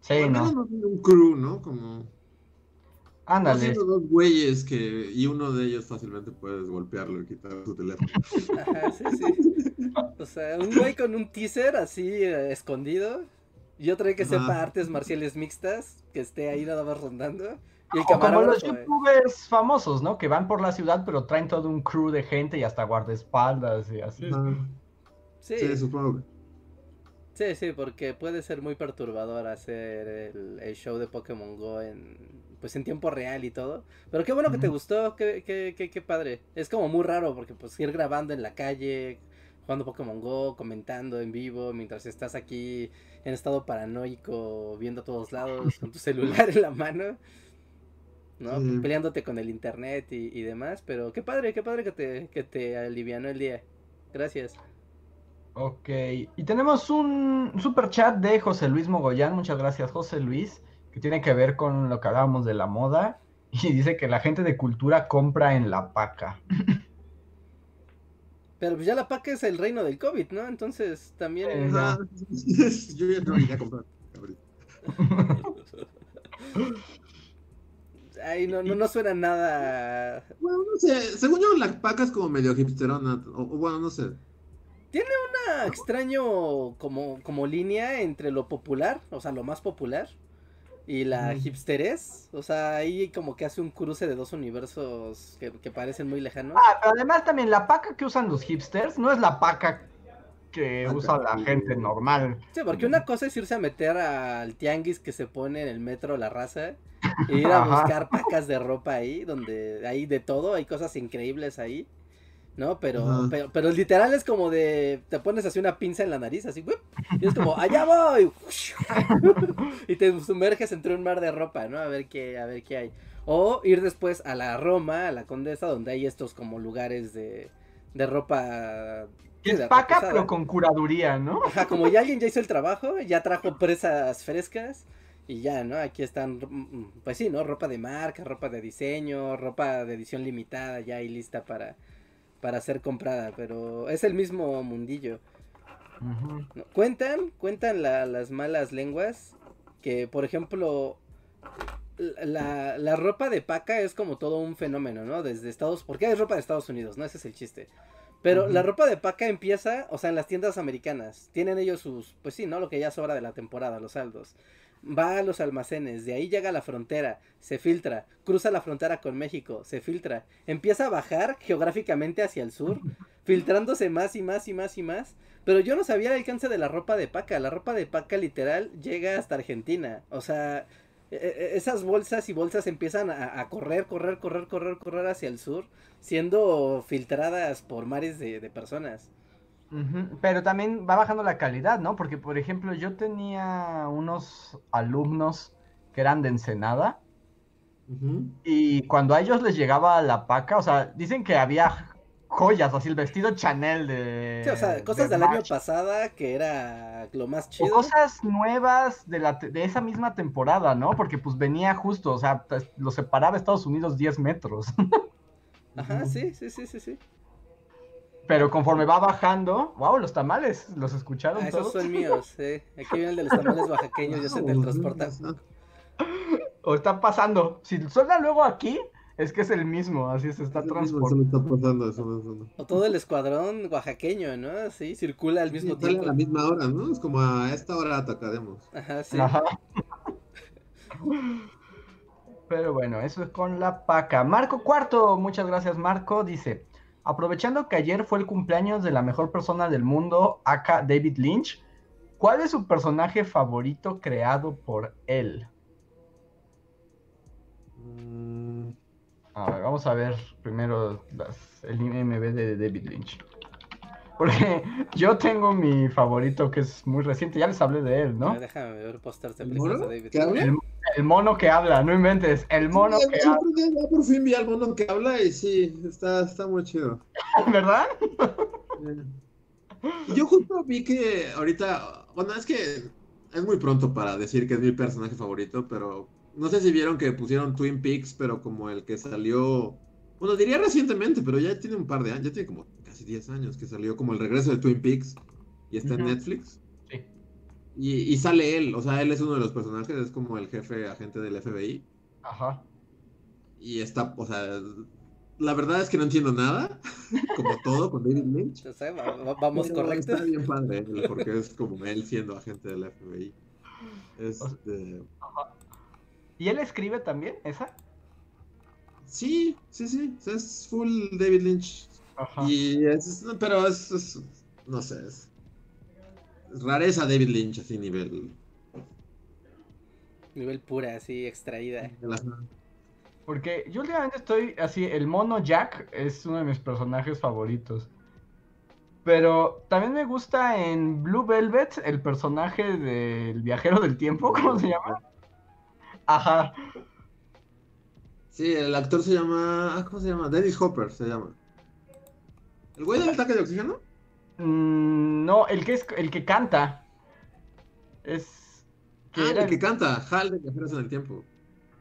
Sí, no. no un crew, ¿no? Como. Ándale. Haciendo dos güeyes que. Y uno de ellos fácilmente puedes golpearlo y quitar su teléfono. Ajá, sí, sí. O sea, un güey con un teaser así eh, escondido y otro que sepa Ajá. artes marciales mixtas, que esté ahí nada más rondando. Y el O como los eh. youtubers famosos, ¿no? Que van por la ciudad, pero traen todo un crew de gente y hasta guardaespaldas y así. Sí, Sí, supongo. Sí, sí, porque puede ser muy perturbador hacer el, el show de Pokémon Go en pues en tiempo real y todo. Pero qué bueno que te gustó, qué, qué, qué, qué padre. Es como muy raro porque pues ir grabando en la calle, jugando Pokémon Go, comentando en vivo, mientras estás aquí en estado paranoico, viendo a todos lados, con tu celular en la mano. ¿No? Peleándote con el internet y, y demás. Pero qué padre, qué padre que te, que te alivianó el día. Gracias. Ok, y tenemos un super chat de José Luis Mogollán, muchas gracias José Luis, que tiene que ver con lo que hablábamos de la moda, y dice que la gente de cultura compra en la paca. Pero pues ya la PAC es el reino del COVID, ¿no? Entonces también... Eh. Yo ya no iría a comprar. Ay, no, no, no suena nada... Bueno, no sé. Según yo, la paca es como medio hipsterona. O, o bueno, no sé. Una extraño como, como línea entre lo popular, o sea, lo más popular, y la Ujú. hipsterez. O sea, ahí como que hace un cruce de dos universos que, que parecen muy lejanos. Ah, pero además también la paca que usan los hipsters no es la paca que Paca. usa la gente normal. Sí, porque una cosa es irse a meter al tianguis que se pone en el metro La Raza e ir a buscar pacas de ropa ahí, donde hay de todo, hay cosas increíbles ahí, ¿no? Pero, pero, pero literal es como de, te pones así una pinza en la nariz, así, ¡whip! y es como, allá voy, y te sumerges entre un mar de ropa, ¿no? A ver qué, a ver qué hay. O ir después a la Roma, a la Condesa, donde hay estos como lugares de, de ropa... sí, Es paca, pesada. pero con curaduría, ¿no? Ajá, como ya alguien ya hizo el trabajo, ya trajo presas frescas y ya, ¿no? Aquí están, mm, pues sí, ¿no? Ropa de marca, ropa de diseño, ropa de edición limitada ya y lista para, para ser comprada, pero es el mismo mundillo. Cuentan, cuentan la- las malas lenguas que, por ejemplo, la, la ropa de paca es como todo un fenómeno, ¿no? Desde Estados... Porque es ropa de Estados Unidos, ¿no? Ese es el chiste. Pero la ropa de paca empieza, o sea, en las tiendas americanas. Tienen ellos sus, pues sí, ¿no? Lo que ya sobra de la temporada, los saldos. Va a los almacenes, de ahí llega a la frontera, se filtra, cruza la frontera con México, se filtra, empieza a bajar geográficamente hacia el sur, filtrándose más y más y más y más. Pero yo no sabía el alcance de la ropa de paca. La ropa de paca literal llega hasta Argentina. O sea, e- e- esas bolsas y bolsas empiezan a, a correr, correr, correr, correr, correr hacia el sur, siendo filtradas por mares de, de personas. Pero también va bajando la calidad, ¿no? Porque, por ejemplo, yo tenía unos alumnos que eran de Ensenada y cuando a ellos les llegaba la paca, o sea, dicen que había joyas, así el vestido Chanel de... Sí, o sea, cosas de del año pasada que era lo más O chido. cosas nuevas de, la de esa misma temporada, ¿no? Porque pues venía justo, o sea, lo separaba Estados Unidos 10 metros. Ajá, sí, sí, sí, sí, sí. Pero conforme va bajando, wow, los tamales, ¿los escucharon Ah, esos todos? son míos, eh. Aquí viene el de los tamales oaxaqueños, ya se Wow, teletransporta. ajá. O está pasando. Si suena luego aquí, es que es el mismo, así se está transportando. Eso me está pasando, eso me está pasando. O todo el escuadrón oaxaqueño, ¿no? Sí, circula al mismo Sí, sale tiempo. a la misma hora, ¿no? Es como a esta hora atacaremos. Ajá, sí. Ajá. Pero bueno, eso es con la paca. Marco Cuarto, muchas gracias Marco, dice, aprovechando que ayer fue el cumpleaños de la mejor persona del mundo, acá David Lynch, ¿cuál es su personaje favorito creado por él? Mm, A ver, vamos a ver primero las- el IMB de David Lynch. Porque yo tengo mi favorito que es muy reciente, ya les hablé de él, ¿no? Déjame ver posters de ¿El mono? David. ¿Qué habla? El, el mono que habla, no inventes, el mono Sí, que habla, ya por fin vi al mono que habla y sí, está, está muy chido. ¿verdad? Yo justo vi que ahorita, bueno, es que es muy pronto para decir que es mi personaje favorito, pero no sé si vieron que pusieron Twin Peaks, pero como el que salió, bueno, diría recientemente, pero ya tiene un par de años, ya tiene como casi 10 años que salió como el regreso de Twin Peaks y está en. Netflix. Sí. Y, y sale él, o sea, él es uno de los personajes, es como el jefe agente del FBI. Ajá. Y está, o sea, la verdad es que no entiendo nada, como todo con David Lynch. O sea, va- va- vamos correcto. Está bien padre, porque es como él siendo agente del FBI. Este, ¿Y él escribe también esa? sí, sí, sí, es full David Lynch. Ajá. Y es, pero es, es- no sé, es, es rareza David Lynch, así nivel. Nivel pura, así, extraída. Porque yo últimamente estoy así, el mono Jack es uno de mis personajes favoritos. Pero también me gusta en Blue Velvet el personaje del viajero del tiempo, ¿cómo se llama? Ajá. Sí, el actor se llama, ah, ¿cómo se llama? Dennis Hopper se llama. ¿El güey del ataque de oxígeno? Mm, no, el que es el que canta. Es. que Ah, el que canta, Hal de Viajeros en el Tiempo.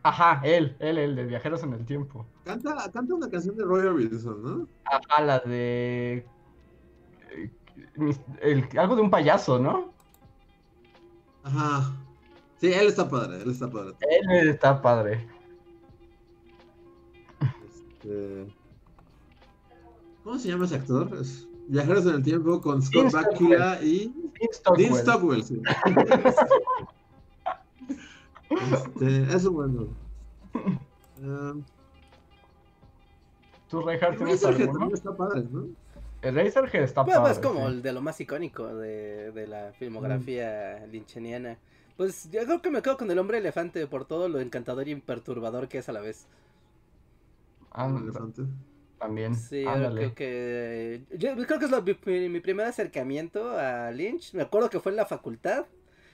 Ajá, él, él, el de Viajeros en el Tiempo. Canta, canta una canción de Roy Orbison, ¿no? Ajá, la de. eh, el- algo de un payaso, ¿no? Ajá. Sí, él está padre, él está padre. Él está padre. Este, ¿Cómo se llama ese actor? Es Viajeros en el Tiempo con Scott Bakula y Dean Stockwell. Sí. Este, eso bueno. Um, ¿Tú, Reinhardt, tienes alguno? está padre, ¿no? El Razorhead está Bueno, padre. pues como sí. el de lo más icónico de, de la filmografía lyncheniana. Pues yo creo que me quedo con el hombre elefante por todo lo encantador y perturbador que es a la vez. Ah, Un elefante. También. Sí, yo creo que. Yo creo que es lo- mi, mi primer acercamiento a Lynch. Me acuerdo que fue en la facultad.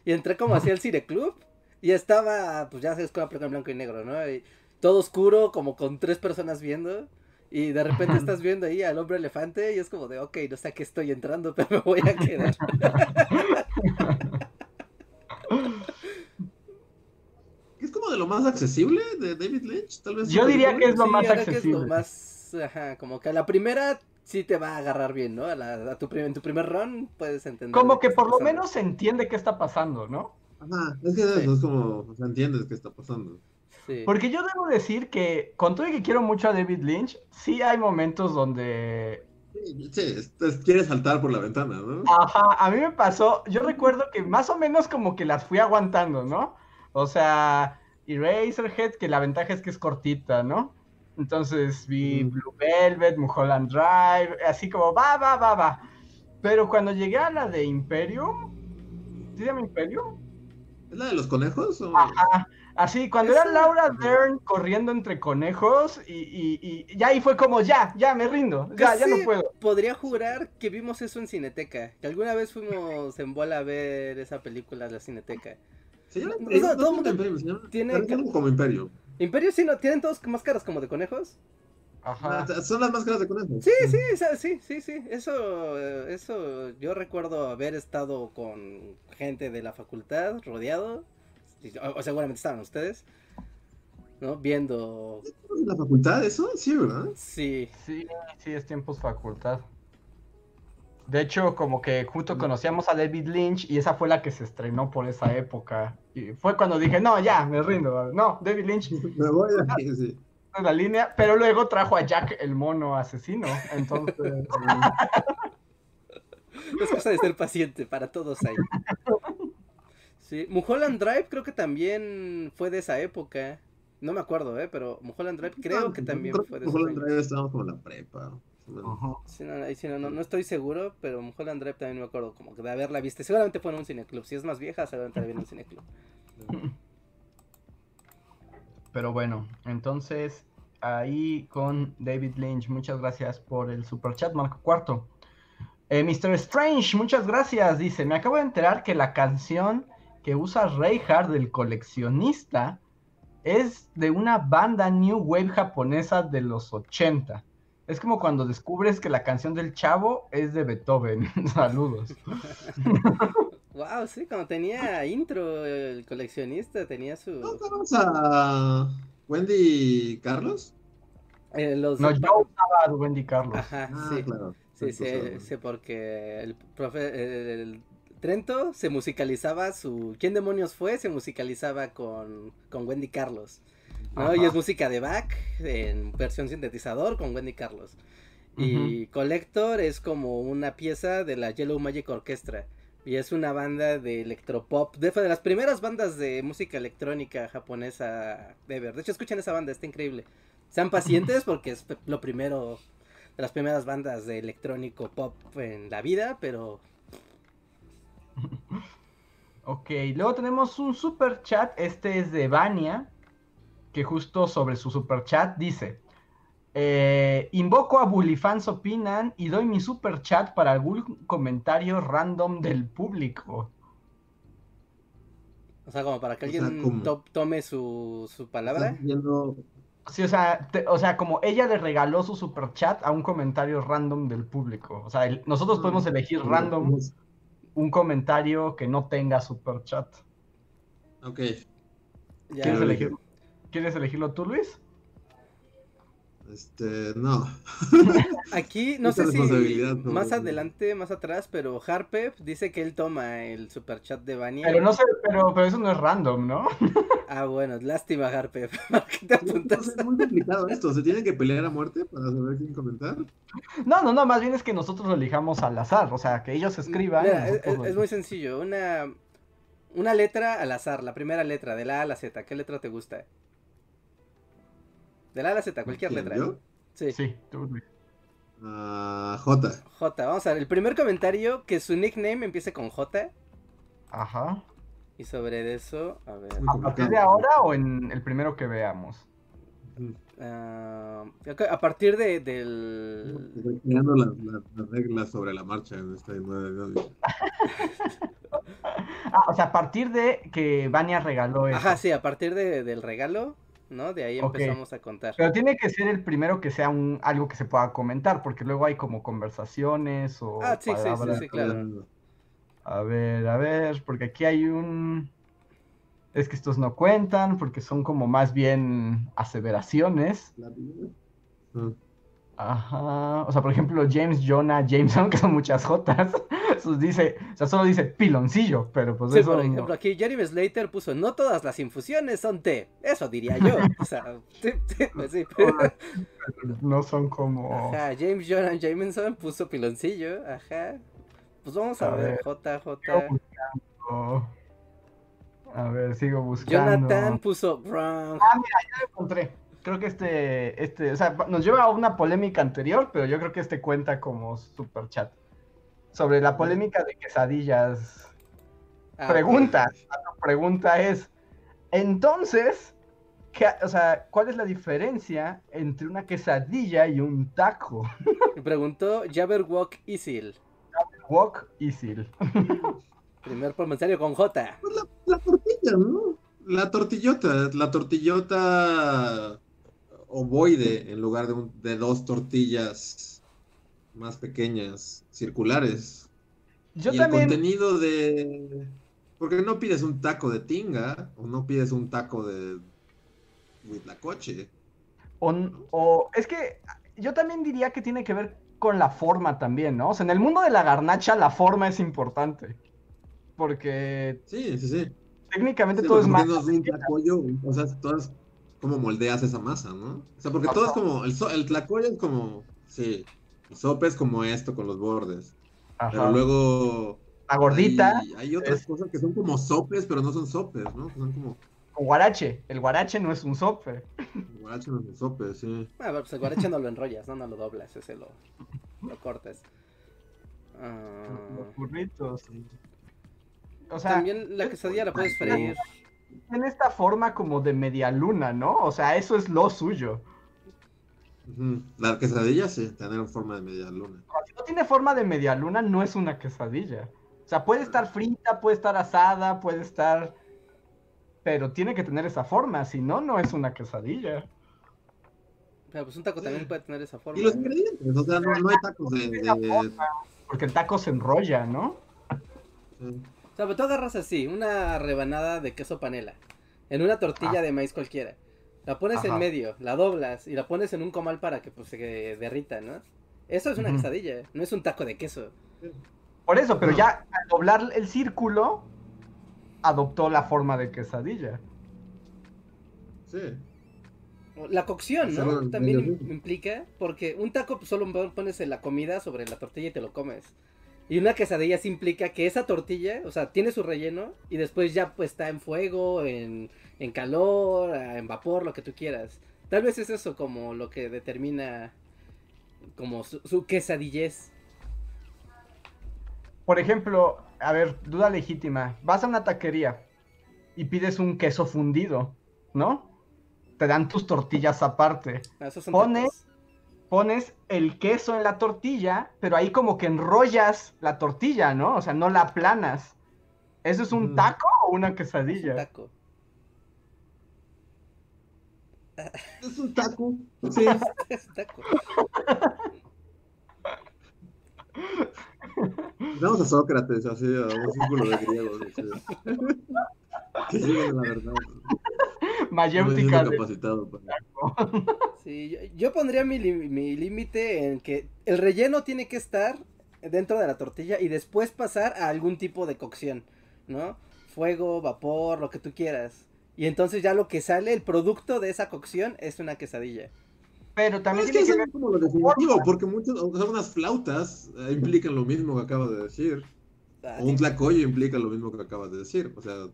Y entré como hacia el cineclub. Y estaba, pues ya sabes, con película en blanco y negro, ¿no? Y todo oscuro, como con tres personas viendo. Y de repente estás viendo ahí al hombre elefante. Y es como de, ok, no sé a qué estoy entrando, pero me voy a quedar. Es como de lo más accesible de David Lynch, tal vez. Yo diría que es lo Sí, más que es ajá, como que a la primera sí te va a agarrar bien, ¿no? A la- a tu en tu primer run puedes entender. Como que por lo pasando. menos se entiende qué está pasando, ¿no? Ajá, es que es como, o sea, entiendes qué está pasando. Sí. Porque yo debo decir que, con todo y que quiero mucho a David Lynch, sí hay momentos donde Sí, sí, es- es- quieres saltar por la ventana, ¿no? Ajá, a mí me pasó, yo recuerdo que más o menos como que las fui aguantando, ¿no? O sea, Eraserhead, que la ventaja es que es cortita, ¿no? Entonces vi Mm. Blue Velvet, Mulholland Drive, así como va, va, va, va. Pero cuando llegué a la de Imperium, ¿sí se llama Imperium? ¿Es la de los conejos? O... Ajá, así, cuando era Laura Dern corriendo entre conejos y, y, y ya ahí fue como, ya, ya me rindo, ya, ya no puedo. Podría jurar que vimos eso en Cineteca. Que alguna vez fuimos en bola a ver esa película de la Cineteca. Se llama No, no, no como Imperio. Imperio sí, ¿no? ¿Tienen todos máscaras como de conejos? Ajá. Ah, Son las máscaras de conejos. Sí, sí, sí, sí, sí. Eso, eso, yo recuerdo haber estado con gente de la facultad, rodeado. O, seguramente estaban ustedes. ¿No? Viendo. ¿En la facultad eso? Sí, ¿verdad? Sí. Sí, sí, es tiempos facultad. De hecho, como que justo conocíamos a David Lynch y esa fue la que se estrenó por esa época. Y fue cuando dije, no, ya, me rindo. No, David Lynch Me voy de aquí, sí. en la línea, pero luego trajo a Jack el mono asesino. Entonces, Es cosa de ser paciente para todos ahí. Sí. Mulholland Drive creo que también fue de esa época. No me acuerdo, ¿eh? Pero Mulholland Drive creo que también Creo fue de que esos Mulholland. Drive estábamos como la prepa. Sí, no, ahí sí, no, no, no estoy seguro, pero Mulholland Drive también me acuerdo como que de haberla visto. Seguramente fue en un cineclub. Si es más vieja, seguramente la vi en un cineclub. pero bueno, entonces ahí con David Lynch, muchas gracias por el super chat, Marco Cuarto. Eh, Mr. Strange, muchas gracias. Dice, me acabo de enterar que la canción que usa Reinhardt del coleccionista es de una banda New Wave japonesa de los 80. Es como cuando descubres que la canción del chavo es de Beethoven. Saludos. wow, sí, cuando tenía intro, el coleccionista tenía su. ¿No vamos a Wendy Carlos? Eh, los... No, yo usaba a Wendy Carlos. Ajá, Ah, sí. claro. Sí, sí, sí, porque el profe, el Trento se musicalizaba su ¿Quién demonios fue? se musicalizaba con, con Wendy Carlos. ¿No? Ajá. Y es música de Bach en versión sintetizador con Wendy Carlos. Y Collector es como una pieza de la Yellow Magic Orchestra. Y es una banda de electropop. De, de las primeras bandas de música electrónica japonesa ever. De hecho, escuchen esa banda, está increíble. Sean pacientes porque es lo primero de las primeras bandas de electrónico pop en la vida, pero Ok, luego tenemos un super chat. Este es de Vania. Que justo sobre su super chat dice: eh, Invoco a Bullyfans Opinan y doy mi super chat para algún comentario random del público. o sea, como para que O sea, alguien tome su, su palabra. Viendo- Sí, o sea, te- o sea, como ella le regaló su super chat a un comentario random del público. O sea, el- nosotros podemos elegir random un comentario que no tenga super chat. Ok. Ya. ¿Quieres, elegir-. ¿Quieres elegirlo tú, Luis? Este, no. Aquí, no sé si más adelante, más atrás, pero Harpep dice que él toma el super chat de Vania. Pero no sé, pero, pero eso no es random, ¿no? Ah, bueno, lástima, Harpep. ¿Por qué te apuntas? Es muy complicado esto. ¿Se tienen que pelear a muerte para saber quién comentar? No, no, no, más bien es que nosotros lo elijamos al azar, o sea, que ellos escriban. Mira, es, es muy sencillo. Una, una letra al azar, la primera letra, de la A a la Z. ¿Qué letra te gusta? De la A a la Z, cualquier ¿Quién, letra. yo? Sí. Sí, tú. Ah, J. J, vamos a ver. El primer comentario, que su nickname empiece con J. Ajá. Y sobre eso, a ver. ¿A partir de ahora o en el primero que veamos? ah, a partir de, del. Estoy creando las, las- las reglas sobre la marcha en este nueve nueve. Ah, o sea, a partir de que Vania regaló eso. Ajá, sí, a partir de- del regalo, ¿no? De ahí empezamos a contar. Pero tiene que ser el primero que sea un, algo que se pueda comentar, porque luego hay como conversaciones o Ah, sí, sí, sí, claro. A ver, a ver, porque aquí hay un... Es que estos no cuentan, porque son como más bien aseveraciones. Ah, Ajá. O sea, por ejemplo, James Jonah Jameson, que son muchas jotas, dice, o sea, solo dice piloncillo, pero pues Sí, eso por no- ejemplo, aquí Jeremy Slater puso, no todas las infusiones son té. Eso diría yo. O sea, sí, sí, pues sí. no son como... Ajá, James Jonah Jameson puso piloncillo. Ajá. Pues vamos a, A ver, ver. J, Sigo J. buscando. A ver, sigo buscando. Jonathan puso wrong. lo encontré. Creo que este, este, o sea, nos lleva a una polémica anterior, pero yo creo que este cuenta como super chat. Sobre la polémica de quesadillas. Ah, Pregunta, la pregunta es, entonces, ¿qué- o sea, ¿cuál es la diferencia entre una quesadilla y un taco? Me preguntó Jabberwock Isil. Wok y sil. Primer comentario con J. Pues la, la tortilla, ¿no? La tortillota, la tortillota ovoide en lugar de, un- de dos tortillas más pequeñas, circulares. Yo y también, el contenido de... Porque no pides un taco de tinga o no pides un taco de huitlacoche. o, o- es que yo también diría que tiene que ver con la forma también, ¿no? O sea, en el mundo de la garnacha la forma es importante. Porque Sí, sí, sí. técnicamente Sí, todo es más... o sea, todas como moldeas esa masa, ¿no? O sea, porque todo es como, el, el tlacoyo es como, sí, el sope es como esto con los bordes, Ajá. pero luego La gordita, hay, hay otras es- cosas que son como sopes, pero no son sopes, ¿no? Son como, con guarache. El guarache no es un sope. guarache no son sopes, sí. Ah, bueno, pues el guarache no lo enrollas, no, no lo doblas, ese lo, lo cortas. Ah, Los burritos. O sea, también la quesadilla la puedes freír. tiene esta forma como de media luna, ¿no? O sea, eso es lo suyo. Ujú. La quesadilla sí, tener forma de media luna. Si no tiene forma de media luna, no es una quesadilla. O sea, puede estar frita, puede estar asada, puede estar... Pero tiene que tener esa forma, si no, no es una quesadilla. Pero pues un taco también puede tener esa forma. Y los ingredientes, o sea, no, no hay tacos de... de- Porque el taco se enrolla, ¿no? sí. O sea, pero tú agarras así, una rebanada de queso panela, en una tortilla Ah. de maíz cualquiera. La pones en medio, la doblas y la pones en un comal para que pues se derrita, ¿no? Eso es una quesadilla, no es un taco de queso. Por eso, pero No. ya al doblar el círculo, adoptó la forma de quesadilla. Sí. La cocción, ¿no? También implica, porque un taco pues, solo pones la comida sobre la tortilla y te lo comes. Y una quesadilla sí implica que esa tortilla, o sea, tiene su relleno y después ya pues está en fuego, en, en calor, en vapor, lo que tú quieras. Tal vez es eso como lo que determina como su, su quesadillez. Por ejemplo, a ver, duda legítima. Vas a una taquería y pides un queso fundido, ¿no? Te dan tus tortillas aparte. Ah, esos son Pone- tacos. Pones el queso en la tortilla, pero ahí como que enrollas la tortilla, ¿no? O sea, no la aplanas. ¿Eso es un Ujú. taco o una Es un quesadilla? taco. Es un taco. Sí. Es un taco. Vamos a Sócrates, así, a un círculo de griegos. así. Que lleguen a la verdad. Mayéutica capacitado para- Sí, yo, yo pondría mi, límite en que el relleno tiene que estar dentro de la tortilla y después pasar a algún tipo de cocción, ¿no? Fuego, vapor, lo que tú quieras. Y entonces ya lo que sale, el producto de esa cocción es una quesadilla. Pero No, también es que tiene que como lo definitivo, porque muchas, o sea, unas flautas eh, implican lo mismo que acabas de decir. Ah, O un tlacoyo implica lo mismo que acabas de decir. O sea,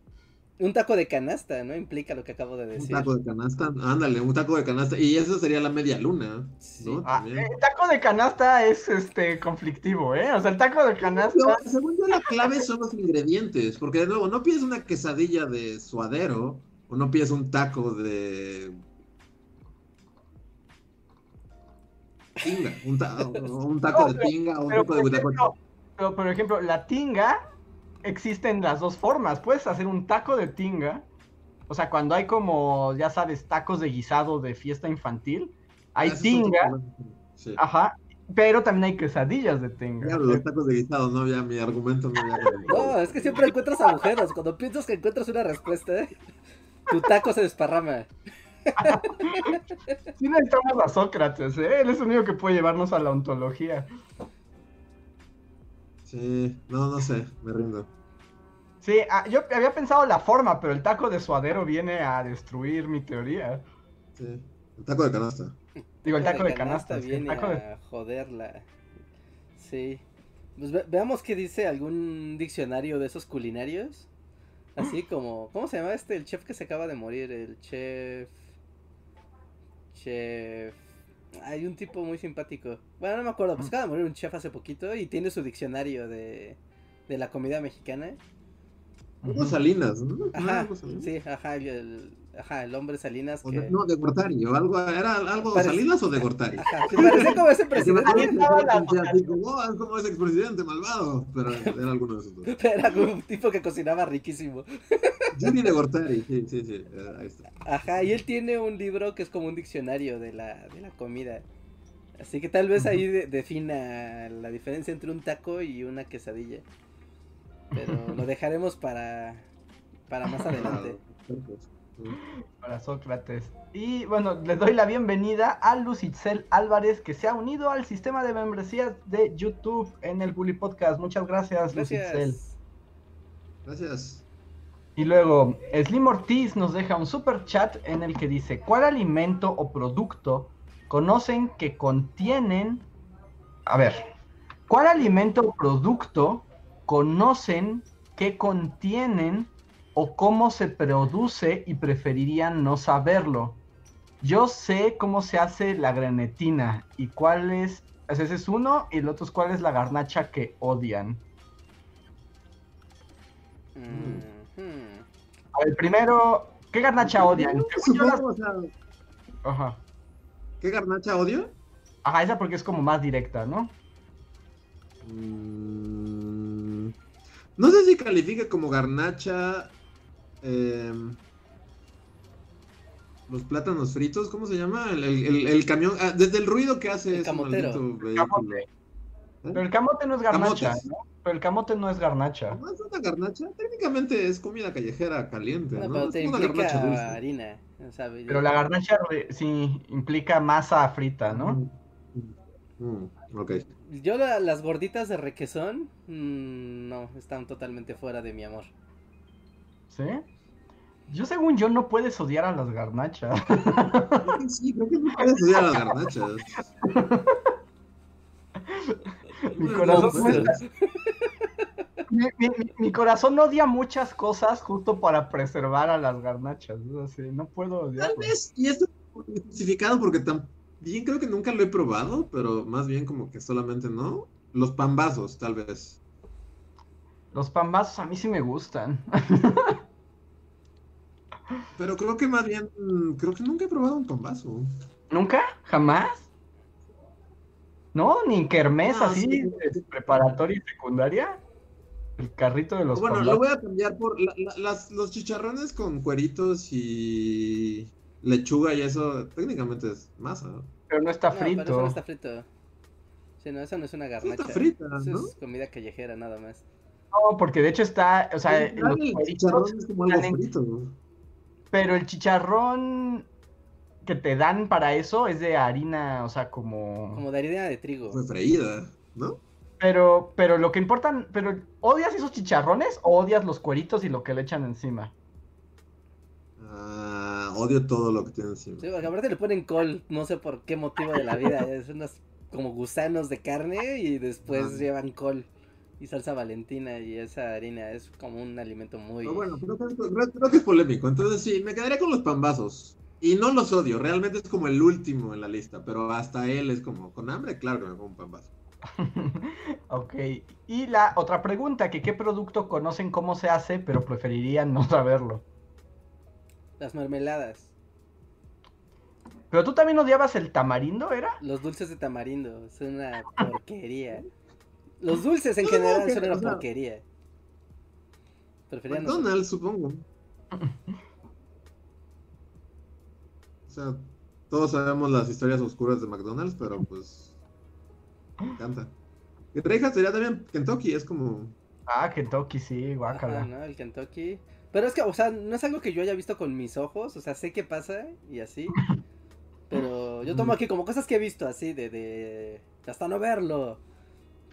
un taco de canasta, ¿no? Implica lo que acabo de un decir. taco de canasta, ándale, un taco de canasta. Y eso sería la media luna, Sí. ¿no? Ah, el taco de canasta es este conflictivo, ¿eh? O sea, el taco de canasta. No, según yo, la clave son los ingredientes. Porque de nuevo, no pides una quesadilla de suadero o no pides un taco de. Tinga, un, ta- un taco No, de tinga o un Pero, taco de ejemplo, pero, por ejemplo, la tinga existe en las dos formas. Puedes hacer un taco de tinga. O sea, cuando hay como, ya sabes, tacos de guisado de fiesta infantil, hay Ah, tinga. Sí. ajá, pero también hay quesadillas de tinga. Claro, los tacos de guisado, no había mi argumento, no había. No, es que siempre encuentras agujeros. Cuando piensas que encuentras una respuesta, tu taco se desparrama. Sí necesitamos a Sócrates, ¿eh? Él es el único que puede llevarnos a la ontología. Sí, no, no sé, me rindo. Sí, ah, yo había pensado la forma, pero el taco de suadero viene a destruir mi teoría. Sí. El taco de canasta. Digo, el taco de canasta. viene taco de- a joderla. Sí. Pues ve- veamos qué dice algún diccionario de esos culinarios. Así como, ¿cómo se llama este? El chef que se acaba de morir, el chef... Chef... Hay un tipo muy simpático. Bueno, no me acuerdo, pues acaba de morir un chef hace poquito y tiene su diccionario de, de la comida mexicana. Hugo Salinas, ¿no? Ajá, Salinas. sí, ajá, el, ajá, el hombre Salinas O que... de- no, de Gortari, o algo, ¿era algo Salinas o de Gortari? Ajá, que parecía como ese presidente. como, "Oh, es como ese expresidente malvado, pero era alguno de esos dos. Era como un tipo que cocinaba riquísimo. Gianni de Gortari, sí, sí, sí, eh, ahí está. Ajá, y él tiene un libro que es como un diccionario de la, de la comida. Así que tal vez ahí de- defina la diferencia entre un taco y una quesadilla. Pero lo dejaremos para, para más adelante. para Sócrates. Y bueno, les doy la bienvenida a Lucitzel Álvarez, que se ha unido al sistema de membresías de YouTube en el Bully Podcast. Muchas gracias, Lucitzel. Gracias. Gracias. Y luego, Slim Ortiz nos deja un super chat en el que dice: ¿Cuál alimento o producto conocen que contienen. A ver, ¿cuál alimento o producto conocen que contienen o cómo se produce y preferirían no saberlo? Yo sé cómo se hace la grenetina y cuál es. Ese es uno, y el otro es cuál es la garnacha que odian. Mm. A ver, primero, ¿qué garnacha odian? Las- o sea, Ajá. ¿qué garnacha odio? Ajá, esa porque es como más directa, ¿no? Mm, No sé si califica como garnacha. eh, los plátanos fritos, ¿cómo se llama? El, el- el- el camión, ah, desde el ruido que hace El ese camotero. maldito vehículo. Camote. Pero el camote no es garnacha, Camotes. ¿no? Pero el camote no es garnacha. ¿No es una garnacha? Técnicamente es comida callejera caliente, No, ¿no? pero Es te una garnacha dulce. harina. o sea, Pero la garnacha sí implica masa frita, ¿no? Mm, ok. Yo la- las gorditas de requesón, mm, no, están totalmente fuera de mi amor. ¿Sí? Yo según yo no puedes odiar a las garnachas. Creo que sí, creo que no puedes estudiar las garnachas. Mi corazón mi, mi- mi- mi corazón odia muchas cosas justo para preservar a las garnachas. Así, no puedo Tal vez, y esto es justificado porque también creo que nunca lo he probado, pero más bien como que solamente no. Los pambazos, tal vez. Los pambazos a mí sí me gustan. Pero creo que más bien, creo que nunca he probado un pambazo. ¿Nunca? ¿Jamás? ¿No? Ni en kermés No, así, sí. de preparatoria y secundaria. El carrito de los bueno, lo voy a cambiar por la- la- las, los chicharrones con cueritos y lechuga y eso, técnicamente es masa. ¿no? Pero no está No, pero eso frito. no está frito. Sí, no, eso no es una Sí garnacha. está frita, Eso ¿no? es comida callejera nada más. No, porque de hecho está, o sea, En los el chicharrón es como algo en- frito. ¿no? pero el chicharrón que te dan para eso es de harina, o sea, como... Como de harina de trigo. Fue freída, ¿no? Pero, pero lo que importa, pero ¿odias esos chicharrones o odias los cueritos y lo que le echan encima? Ah, odio todo lo que tiene encima. Sí, porque aparte le ponen col, no sé por qué motivo de la vida. Es unos como gusanos de carne y después Ah. llevan col y salsa valentina y esa harina es como un alimento muy... Pero bueno, creo creo- creo que es polémico. Entonces sí, me quedaría con los pambazos. Y no los odio, realmente es como el último en la lista, pero hasta él es como, con hambre, claro que me como un pambazo. ok, y la otra pregunta, que qué producto conocen cómo se hace, pero preferirían no saberlo. Las mermeladas, Pero tú también odiabas el tamarindo, ¿era? los dulces de tamarindo, es una porquería. Los dulces en general son una porquería. Prefería no McDonald's, supongo. O sea, todos sabemos las historias oscuras de McDonald's, pero pues me encanta. Que Treja sería también Kentucky, es como... Ah, Kentucky, sí, guácala. ¿no? El Kentucky. Pero es que, o sea, no es algo que yo haya visto con mis ojos, o sea, sé qué pasa y así. Pero yo tomo aquí como cosas que he visto así, de, de hasta no verlo.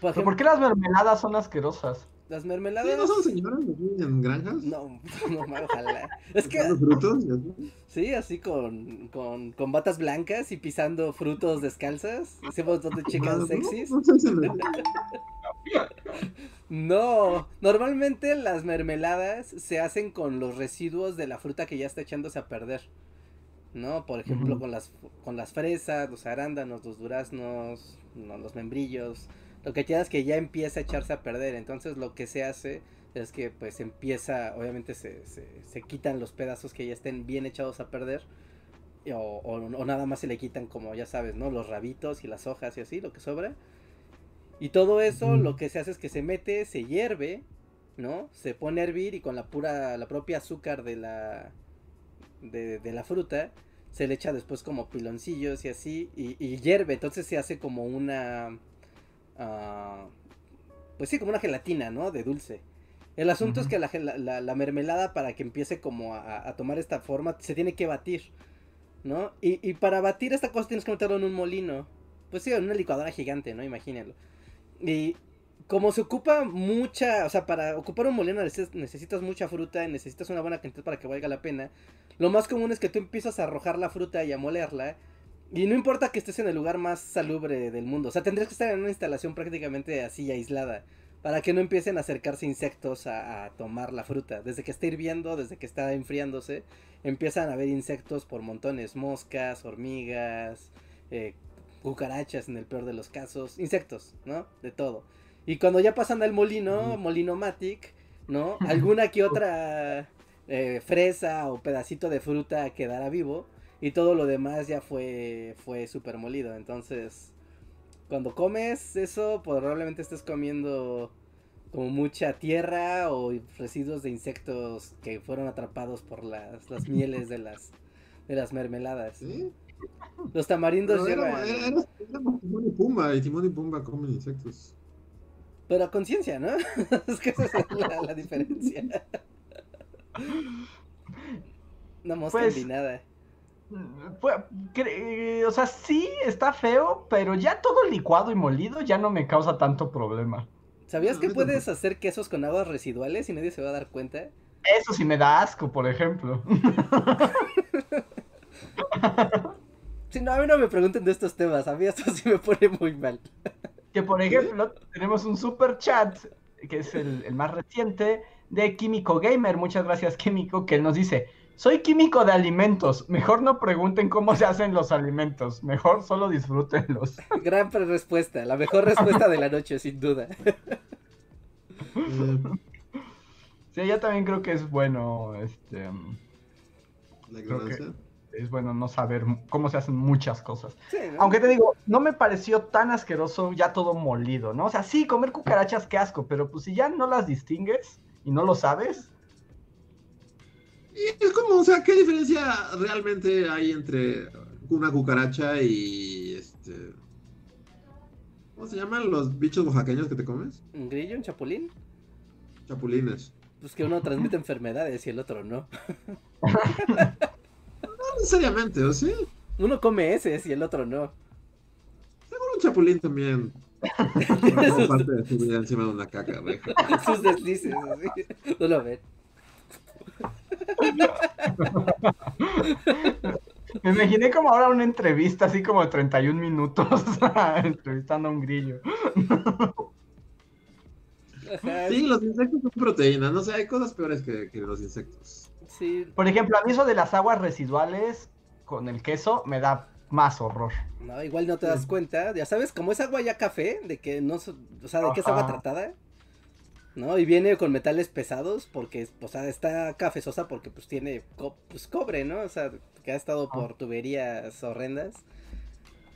Por ¿Pero ejemplo, por qué las mermeladas son asquerosas? Las ¿Sí, mermeladas. ¿No son señoras en granjas? No, no, no, ojalá. Es que, frutos sí, así con, con, con batas blancas y pisando frutos descalzas. Ese montón de chicas sexys. no normalmente las mermeladas se hacen con los residuos de la fruta que ya está echándose a perder. ¿No? Por ejemplo, con las con las fresas, los arándanos, los duraznos, no, los membrillos. Lo que queda es que ya empieza a echarse a perder. Entonces lo que se hace es que pues empieza, obviamente se, se, se quitan los pedazos que ya estén bien echados a perder. O, o- o nada más se le quitan como ya sabes, ¿no? Los rabitos y las hojas y así, lo que sobra. Y todo eso lo que se hace es que se mete, se hierve, ¿no? Se pone a hervir y con la pura, la propia azúcar de la, de, de la fruta, se le echa después como piloncillos y así, y, y hierve, entonces se hace como una, ah, pues sí, como una gelatina, ¿no? De dulce. El asunto es que la, gel- la- la mermelada para que empiece como a, a tomar esta forma se tiene que batir, ¿no? Y, y para batir esta cosa tienes que meterlo en un molino. Pues sí, en una licuadora gigante, ¿no? Imagínenlo. Y como se ocupa mucha, o sea, para ocupar un molino neces- necesitas mucha fruta y necesitas una buena cantidad para que valga la pena. Lo más común es que tú empiezas a arrojar la fruta y a molerla. Y no importa que estés en el lugar más salubre del mundo. O sea, tendrías que estar en una instalación prácticamente así aislada. Para que no empiecen a acercarse insectos a, a tomar la fruta. Desde que está hirviendo, desde que está enfriándose, empiezan a haber insectos por montones. Moscas, hormigas, eh, cucarachas en el peor de los casos. Insectos, ¿no? De todo. Y cuando ya pasan al molino, molino Matic, ¿no? Alguna que otra eh, fresa o pedacito de fruta quedará vivo. Y todo lo demás ya fue, fue super molido. Entonces, cuando comes eso, probablemente estés comiendo como mucha tierra o residuos de insectos que fueron atrapados por las, las mieles de las, de las mermeladas. ¿Sí? Los tamarindos Pero llevan... era, era, era- era Timón y Pumba, y Timón y Pumba comen insectos. Pero a conciencia, ¿no? es que esa es la, la diferencia. Una mosca Pues-. Pues, cre- o sea, sí está feo, pero ya todo licuado y molido ya no me causa tanto problema. ¿Sabías que puedes hacer quesos con aguas residuales y nadie se va a dar cuenta? Eso sí me da asco, por ejemplo. Si no, a mí no me pregunten de estos temas, a mí esto sí me pone muy mal. Que por ejemplo, tenemos un super chat, que es el, el más reciente, de Químico Gamer. Muchas gracias, Químico, que nos dice: Soy químico de alimentos. Mejor no pregunten cómo se hacen los alimentos. Mejor solo disfrútenlos. Gran respuesta, la mejor respuesta de la noche, sin duda. Sí, yo también creo que es bueno, este, la Creo que- ignorancia. es bueno no saber cómo se hacen muchas cosas. Sí, ¿no? Aunque te digo, no me pareció tan asqueroso ya todo molido, ¿no? O sea, sí, comer cucarachas, qué asco, pero pues si ya no las distingues y no lo sabes, Y es como, o sea, ¿qué diferencia realmente hay entre una cucaracha y este. ¿Cómo se llaman los bichos oaxaqueños que te comes? ¿Un grillo, un chapulín? Chapulines. Pues que uno transmite enfermedades y el otro no. No necesariamente, ¿o sí? Uno come ese y el otro no. Seguro un chapulín también. Como parte de su vida encima de una caca, reja. Sus deslices, así. No lo ven. me imaginé como ahora una entrevista así como de 31 minutos entrevistando a un grillo. Ajá, Sí, los insectos son proteínas. No sé, hay cosas peores que, que los insectos. sí. Por ejemplo, a mí eso de las aguas residuales con el queso me da más horror. No, igual no te das cuenta. Ya sabes, como es agua ya café, de que no, o sea, de que es agua Ajá. tratada. ¿No? Y viene con metales pesados porque, o sea, está cafezosa porque pues tiene co- pues, cobre, ¿no? O sea, que ha estado por tuberías horrendas.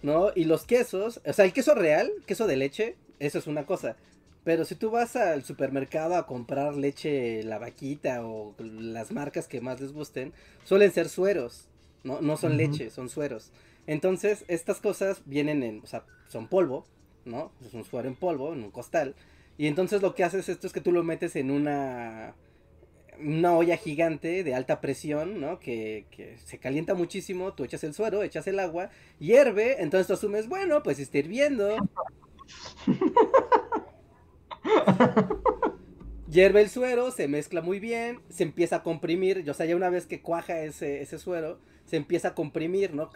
¿No? Y los quesos, o sea, el queso real, queso de leche, eso es una cosa. Pero si tú vas al supermercado a comprar leche la vaquita o las marcas que más les gusten, suelen ser sueros, no, no son leche, son sueros. Entonces, estas cosas vienen en, o sea, son polvo, ¿no? Es un suero en polvo, en un costal. Y entonces lo que haces esto es que tú lo metes en una, una olla gigante de alta presión, ¿no? Que, que se calienta muchísimo, tú echas el suero, echas el agua, hierve, entonces tú asumes, bueno, pues está hirviendo. Hierve el suero, se mezcla muy bien, se empieza a comprimir, o sea, ya una vez que cuaja ese, ese suero, se empieza a comprimir, ¿no?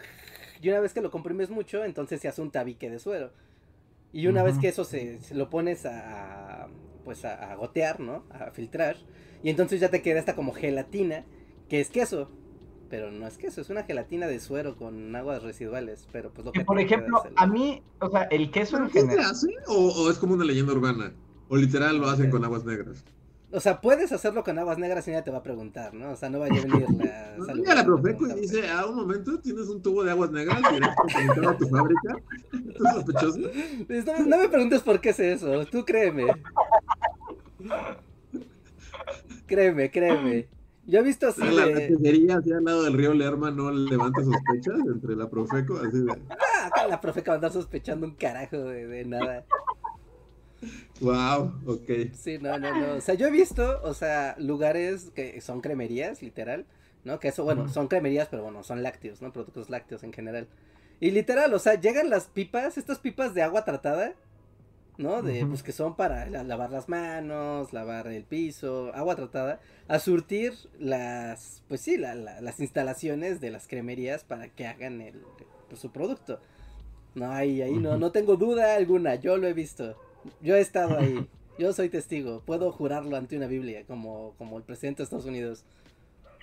Y una vez que lo comprimes mucho, entonces se hace un tabique de suero. Y una vez que eso se, se lo pones a, pues a, a gotear, ¿no? A filtrar. Y entonces ya te queda esta como gelatina, que es queso. Pero no es queso, es una gelatina de suero con aguas residuales. Pero pues lo que Y por ejemplo, el- a mí, o sea, el queso ¿Pero en qué se general. hace? ¿O, o es como una leyenda urbana? ¿O literal lo hacen con aguas negras? O sea, puedes hacerlo con aguas negras y nadie te va a preguntar, ¿no? O sea, no vaya a venir la... No, la Profeco y dice, a un momento tienes un tubo de aguas negras conectado a tu fábrica. Es sospechoso. Pues, No, no me preguntes por qué es eso, tú créeme. Créeme, créeme. Yo he visto así La de... así al lado del río Lerma no levanta sospechas entre la Profeco, así de, Ah, acá la profe que va a andar sospechando un carajo de, de nada. Wow, ok. Sí, no, no, no. O sea, yo he visto, o sea, lugares que son cremerías, literal, ¿no? Que eso, bueno, son cremerías, pero bueno, son lácteos, ¿no? Productos lácteos en general. Y literal, o sea, llegan las pipas, estas pipas de agua tratada, ¿no? De, pues que son para la- lavar las manos, lavar el piso, agua tratada, a surtir las, pues sí, la- la- las instalaciones de las cremerías para que hagan el, pues, su producto. No, ahí, ahí no, no tengo duda alguna, yo lo he visto. Yo he estado ahí. Yo soy testigo. Puedo jurarlo ante una Biblia, como, como el presidente de Estados Unidos.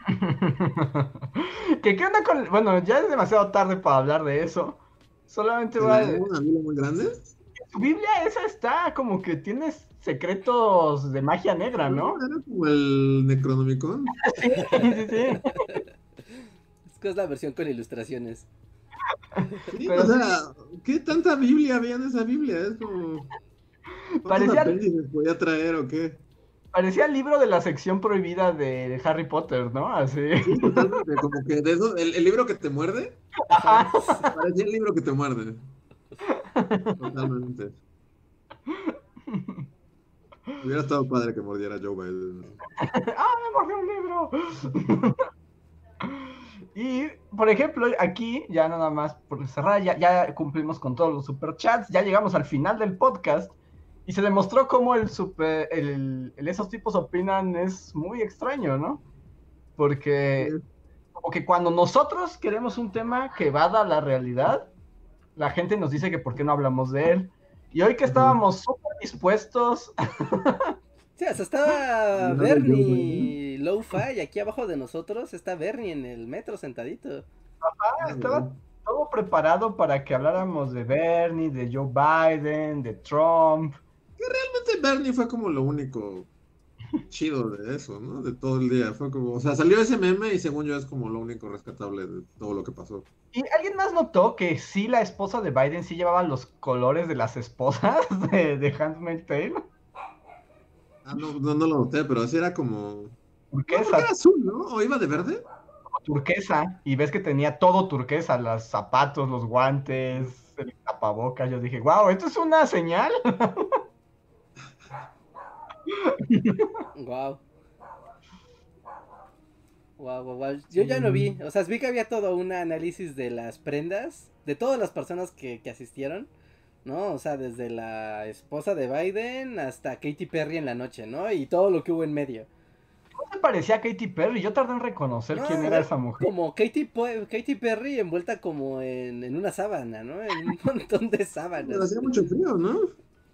¿Qué, ¿Qué onda con.? Bueno, ya es demasiado tarde para hablar de eso. Solamente voy a. ¿Tenemos una Biblia muy grande? Tu Biblia esa está como que tienes secretos de magia negra, ¿no? Era como el Necronomicon. Sí, sí, sí. Es que es la versión con ilustraciones. Sí, Pero o sea, ¿qué tanta Biblia había en esa Biblia? Es como... ¿Cuántos Parecía- podía traer o qué? Parecía el libro de la sección prohibida de Harry Potter, ¿no? Así. Sí, como que de el, el libro que te muerde, parecía el libro que te muerde. Totalmente. Hubiera estado padre que mordiera a Joe Biden. ¡Ah, me mordió un libro! y, por ejemplo, aquí, ya nada más por cerrar, ya, ya cumplimos con todos los superchats, ya llegamos al final del podcast y se demostró cómo el super, el, el esos tipos opinan es muy extraño, ¿no? Porque, como que cuando nosotros queremos un tema que vada a la realidad, la gente nos dice que por qué no hablamos de él. Y hoy que estábamos súper dispuestos Sí, o sea, estaba No, Bernie Low-Fi y aquí abajo de nosotros está Bernie en el metro sentadito. Ah, estaba todo preparado para que habláramos de Bernie, de Joe Biden, de Trump. Realmente Bernie fue como lo único chido de eso, ¿no? De todo el día. Fue como, o sea, salió ese meme y según yo es como lo único rescatable de todo lo que pasó. ¿Y alguien más notó que sí la esposa de Biden sí llevaba los colores de las esposas de, de Handmaid's Tale? Ah, no, no, no lo noté, pero así era como. Turquesa, era azul, ¿no? ¿O iba de verde? turquesa. Y ves que tenía todo turquesa, los zapatos, los guantes, el tapabocas. Yo dije, wow, ¿esto es una señal? Wow. Wow, wow, wow. Yo ya no vi, o sea, vi que había todo un análisis de las prendas, de todas las personas que, que asistieron, ¿no? O sea, desde la esposa de Biden hasta Katy Perry en la noche, ¿no? Y todo lo que hubo en medio. ¿No te parecía Katy Perry? Yo tardé en reconocer No, quién era esa mujer. Como Katy, Perry envuelta como en, en una sábana, ¿no? En un montón de Pero sábanas. hacía mucho frío, ¿no?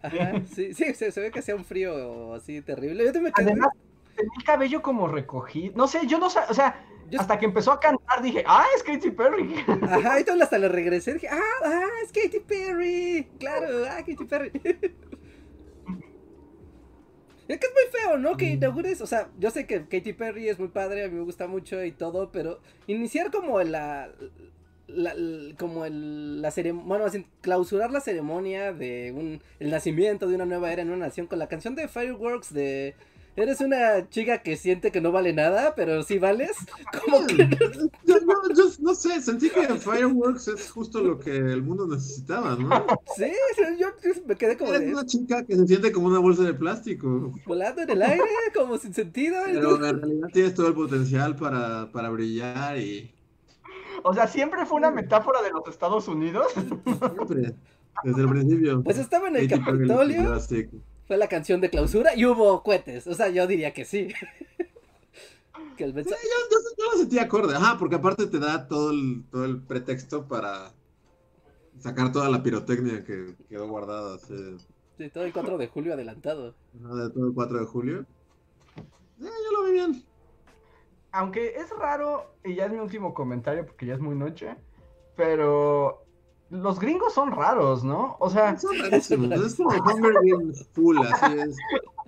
Ajá, sí, sí, se, se ve que hacía un frío así terrible. Yo te me quedé. Además, tenía el cabello como recogido. No sé, yo no sé, o sea, yo- hasta que empezó a cantar dije, ah, es Katy Perry. Ajá, y todo hasta le regresé. Dije, ah, ah, es Katy Perry. Claro, ah, Katy Perry. Es que es muy feo, ¿no? Que inaugures, o sea, yo sé que Katy Perry es muy padre, a mí me gusta mucho y todo, pero iniciar como la, la, la- como el, la ceremonia, bueno, bien, clausurar la ceremonia de un, el nacimiento de una nueva era en una nación con la canción de Fireworks de, eres una chica que siente que no vale nada, pero sí vales, como que Yo, no, yo no sé, sentí que Fireworks es justo lo que el mundo necesitaba, ¿no? Sí, sí, yo me quedé como Eres de, una chica que se siente como una bolsa de plástico, volando en el aire, como sin sentido. pero en realidad tienes todo el potencial para, para brillar y O sea, siempre fue una metáfora de los Estados Unidos. siempre, desde el principio. Pues estaba en el Capitolio, fue la canción de clausura y hubo cohetes. O sea, yo diría que sí. que el Sí, mensaje. yo, yo- yo lo sentí acorde, ajá, porque aparte te da todo el, todo el pretexto para sacar toda la pirotecnia que quedó guardada así, Sí, todo el 4 de julio adelantado. ¿no? de todo el 4 de julio. Eh, yo lo vi bien. Aunque es raro, y ya es mi último comentario porque ya es muy noche, pero los gringos son raros, ¿no? O sea, Son rarísimos, es como Hunger Games full, así es.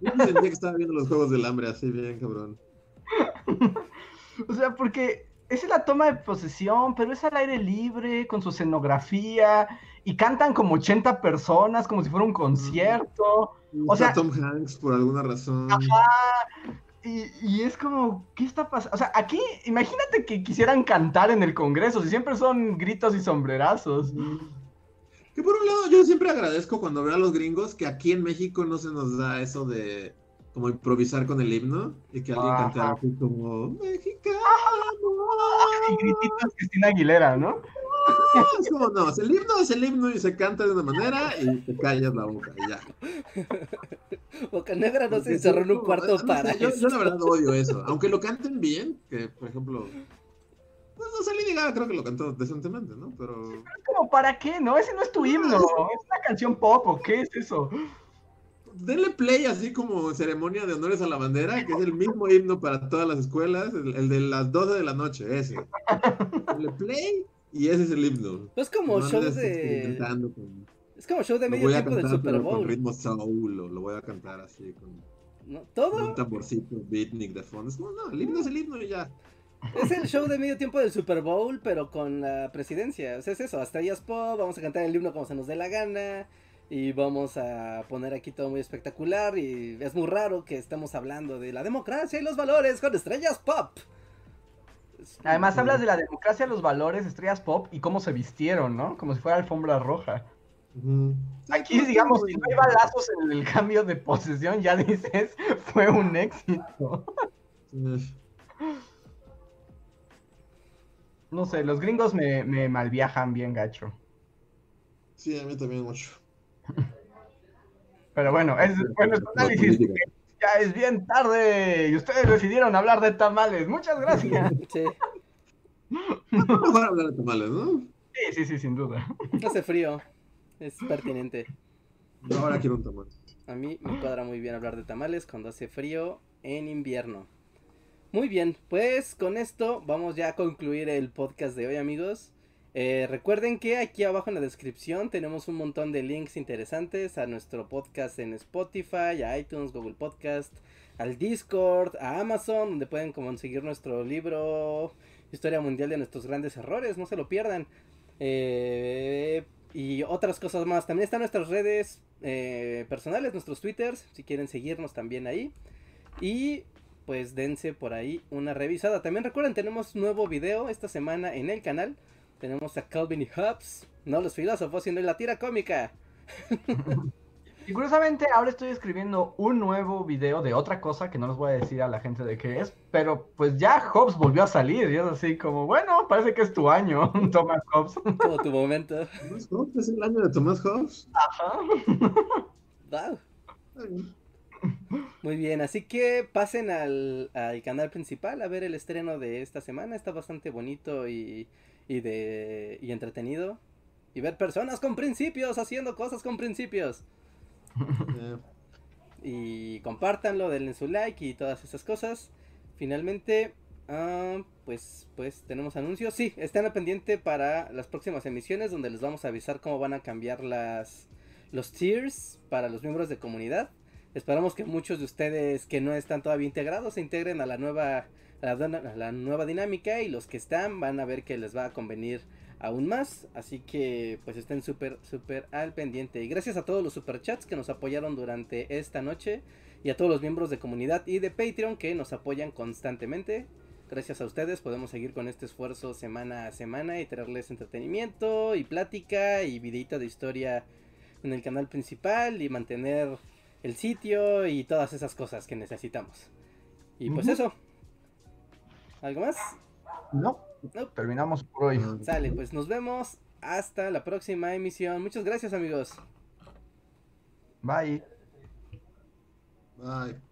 Yo sentía que estaba viendo los Juegos del Hambre así bien, cabrón. o sea, porque es la toma de posesión, pero es al aire libre, con su escenografía, y cantan como 80 personas, como si fuera un concierto. O sea- Tom Hanks por alguna razón. Y, y es como, ¿qué está pasando? O sea, aquí, imagínate que quisieran cantar en el Congreso, si siempre son gritos y sombrerazos. Que por un lado yo siempre agradezco cuando veo a los gringos que aquí en México no se nos da eso de como improvisar con el himno y que alguien cante Ajá. así como mexicano. Y grititos Cristina Aguilera, ¿no? Es como no, el himno es el himno y se canta de una manera y te callas la boca y ya. Boca Negra no se encerró sí, en un cuarto no sé, para yo, yo la verdad odio eso. Aunque lo canten bien, que por ejemplo, pues no sé, Lady Gaga creo que lo cantó decentemente, ¿no? Pero Es como, ¿para qué? No, ese no es tu himno, es una canción pop, ¿o qué es eso? denle play así como ceremonia de honores a la bandera, que es el mismo himno para todas las escuelas, el, el de las 12 de la noche, ese. Denle play y ese es el himno. Es como No show andes de. con- Es como show de Lo medio tiempo del cantar Super pero con Bowl. ritmo soul, o lo voy a cantar así con ¿no? con un Todo tamborcito beatnik de fondo. Como, no, el himno es el himno y ya. es el show de medio tiempo del Super Bowl, pero con la presidencia. O sea, es eso, hasta ellas pop, vamos a cantar el himno como se nos dé la gana. Y vamos a poner aquí todo muy espectacular y es muy raro que estemos hablando de la democracia y los valores con estrellas pop. Además hablas de la democracia, los valores, estrellas pop y cómo se vistieron, ¿no? Como si fuera alfombra roja. Aquí, digamos, si no hay balazos en el cambio de posesión, ya dices, fue un éxito. No sé, los gringos me, me malviajan bien gacho. Sí, a mí también mucho. Pero bueno, es, bueno, es análisis. Ya es bien tarde y ustedes decidieron hablar de tamales. Muchas gracias. Sí. Vamos a hablar de tamales, ¿no? Sí, sí, sí, sin duda. Hace frío. Es pertinente. Ahora quiero un tamal. A mí me cuadra muy bien hablar de tamales cuando hace frío en invierno. Muy bien, pues con esto vamos ya a concluir el podcast de hoy amigos. Eh, recuerden que aquí abajo en la descripción tenemos un montón de links interesantes a nuestro podcast en Spotify, a iTunes, Google Podcast, al Discord, a Amazon, donde pueden conseguir nuestro libro Historia Mundial de nuestros grandes errores, no se lo pierdan. Eh, y otras cosas más. También están nuestras redes eh, personales, nuestros twitters, si quieren seguirnos también ahí. Y pues dense por ahí una revisada. También recuerden, tenemos nuevo video esta semana en el canal. Tenemos a Calvin y Hobbes, no los filósofos, sino la tira cómica. Y curiosamente ahora estoy escribiendo un nuevo video de otra cosa que no les voy a decir a la gente de qué es, pero pues ya Hobbes volvió a salir y es así como, bueno, parece que es tu año, Thomas Hobbes. Como tu momento. ¿Tomás Hobbes? ¿Es el año de Tomás Hobbes? Ajá. Wow. Muy bien, así que pasen al, al canal principal a ver el estreno de esta semana. Está bastante bonito y, y de y entretenido. Y ver personas con principios haciendo cosas con principios. Y compártanlo, denle su like y todas esas cosas. Finalmente, ah, pues, pues tenemos anuncios. Sí, estén al pendiente para las próximas emisiones donde les vamos a avisar cómo van a cambiar las los tiers para los miembros de comunidad. Esperamos que muchos de ustedes que no están todavía integrados se integren a la nueva la, nueva dinámica y los que están van a ver que les va a convenir aún más. Así que pues estén súper, súper al pendiente. Y gracias a todos los superchats que nos apoyaron durante esta noche. Y a todos los miembros de comunidad y de Patreon que nos apoyan constantemente. Gracias a ustedes podemos seguir con este esfuerzo semana a semana y traerles entretenimiento y plática y videito de historia en el canal principal y mantener el sitio y todas esas cosas que necesitamos. Y pues eso. ¿Algo más? No, No. terminamos por hoy. Sale, pues nos vemos hasta la próxima emisión. Muchas gracias amigos. Bye. Bye.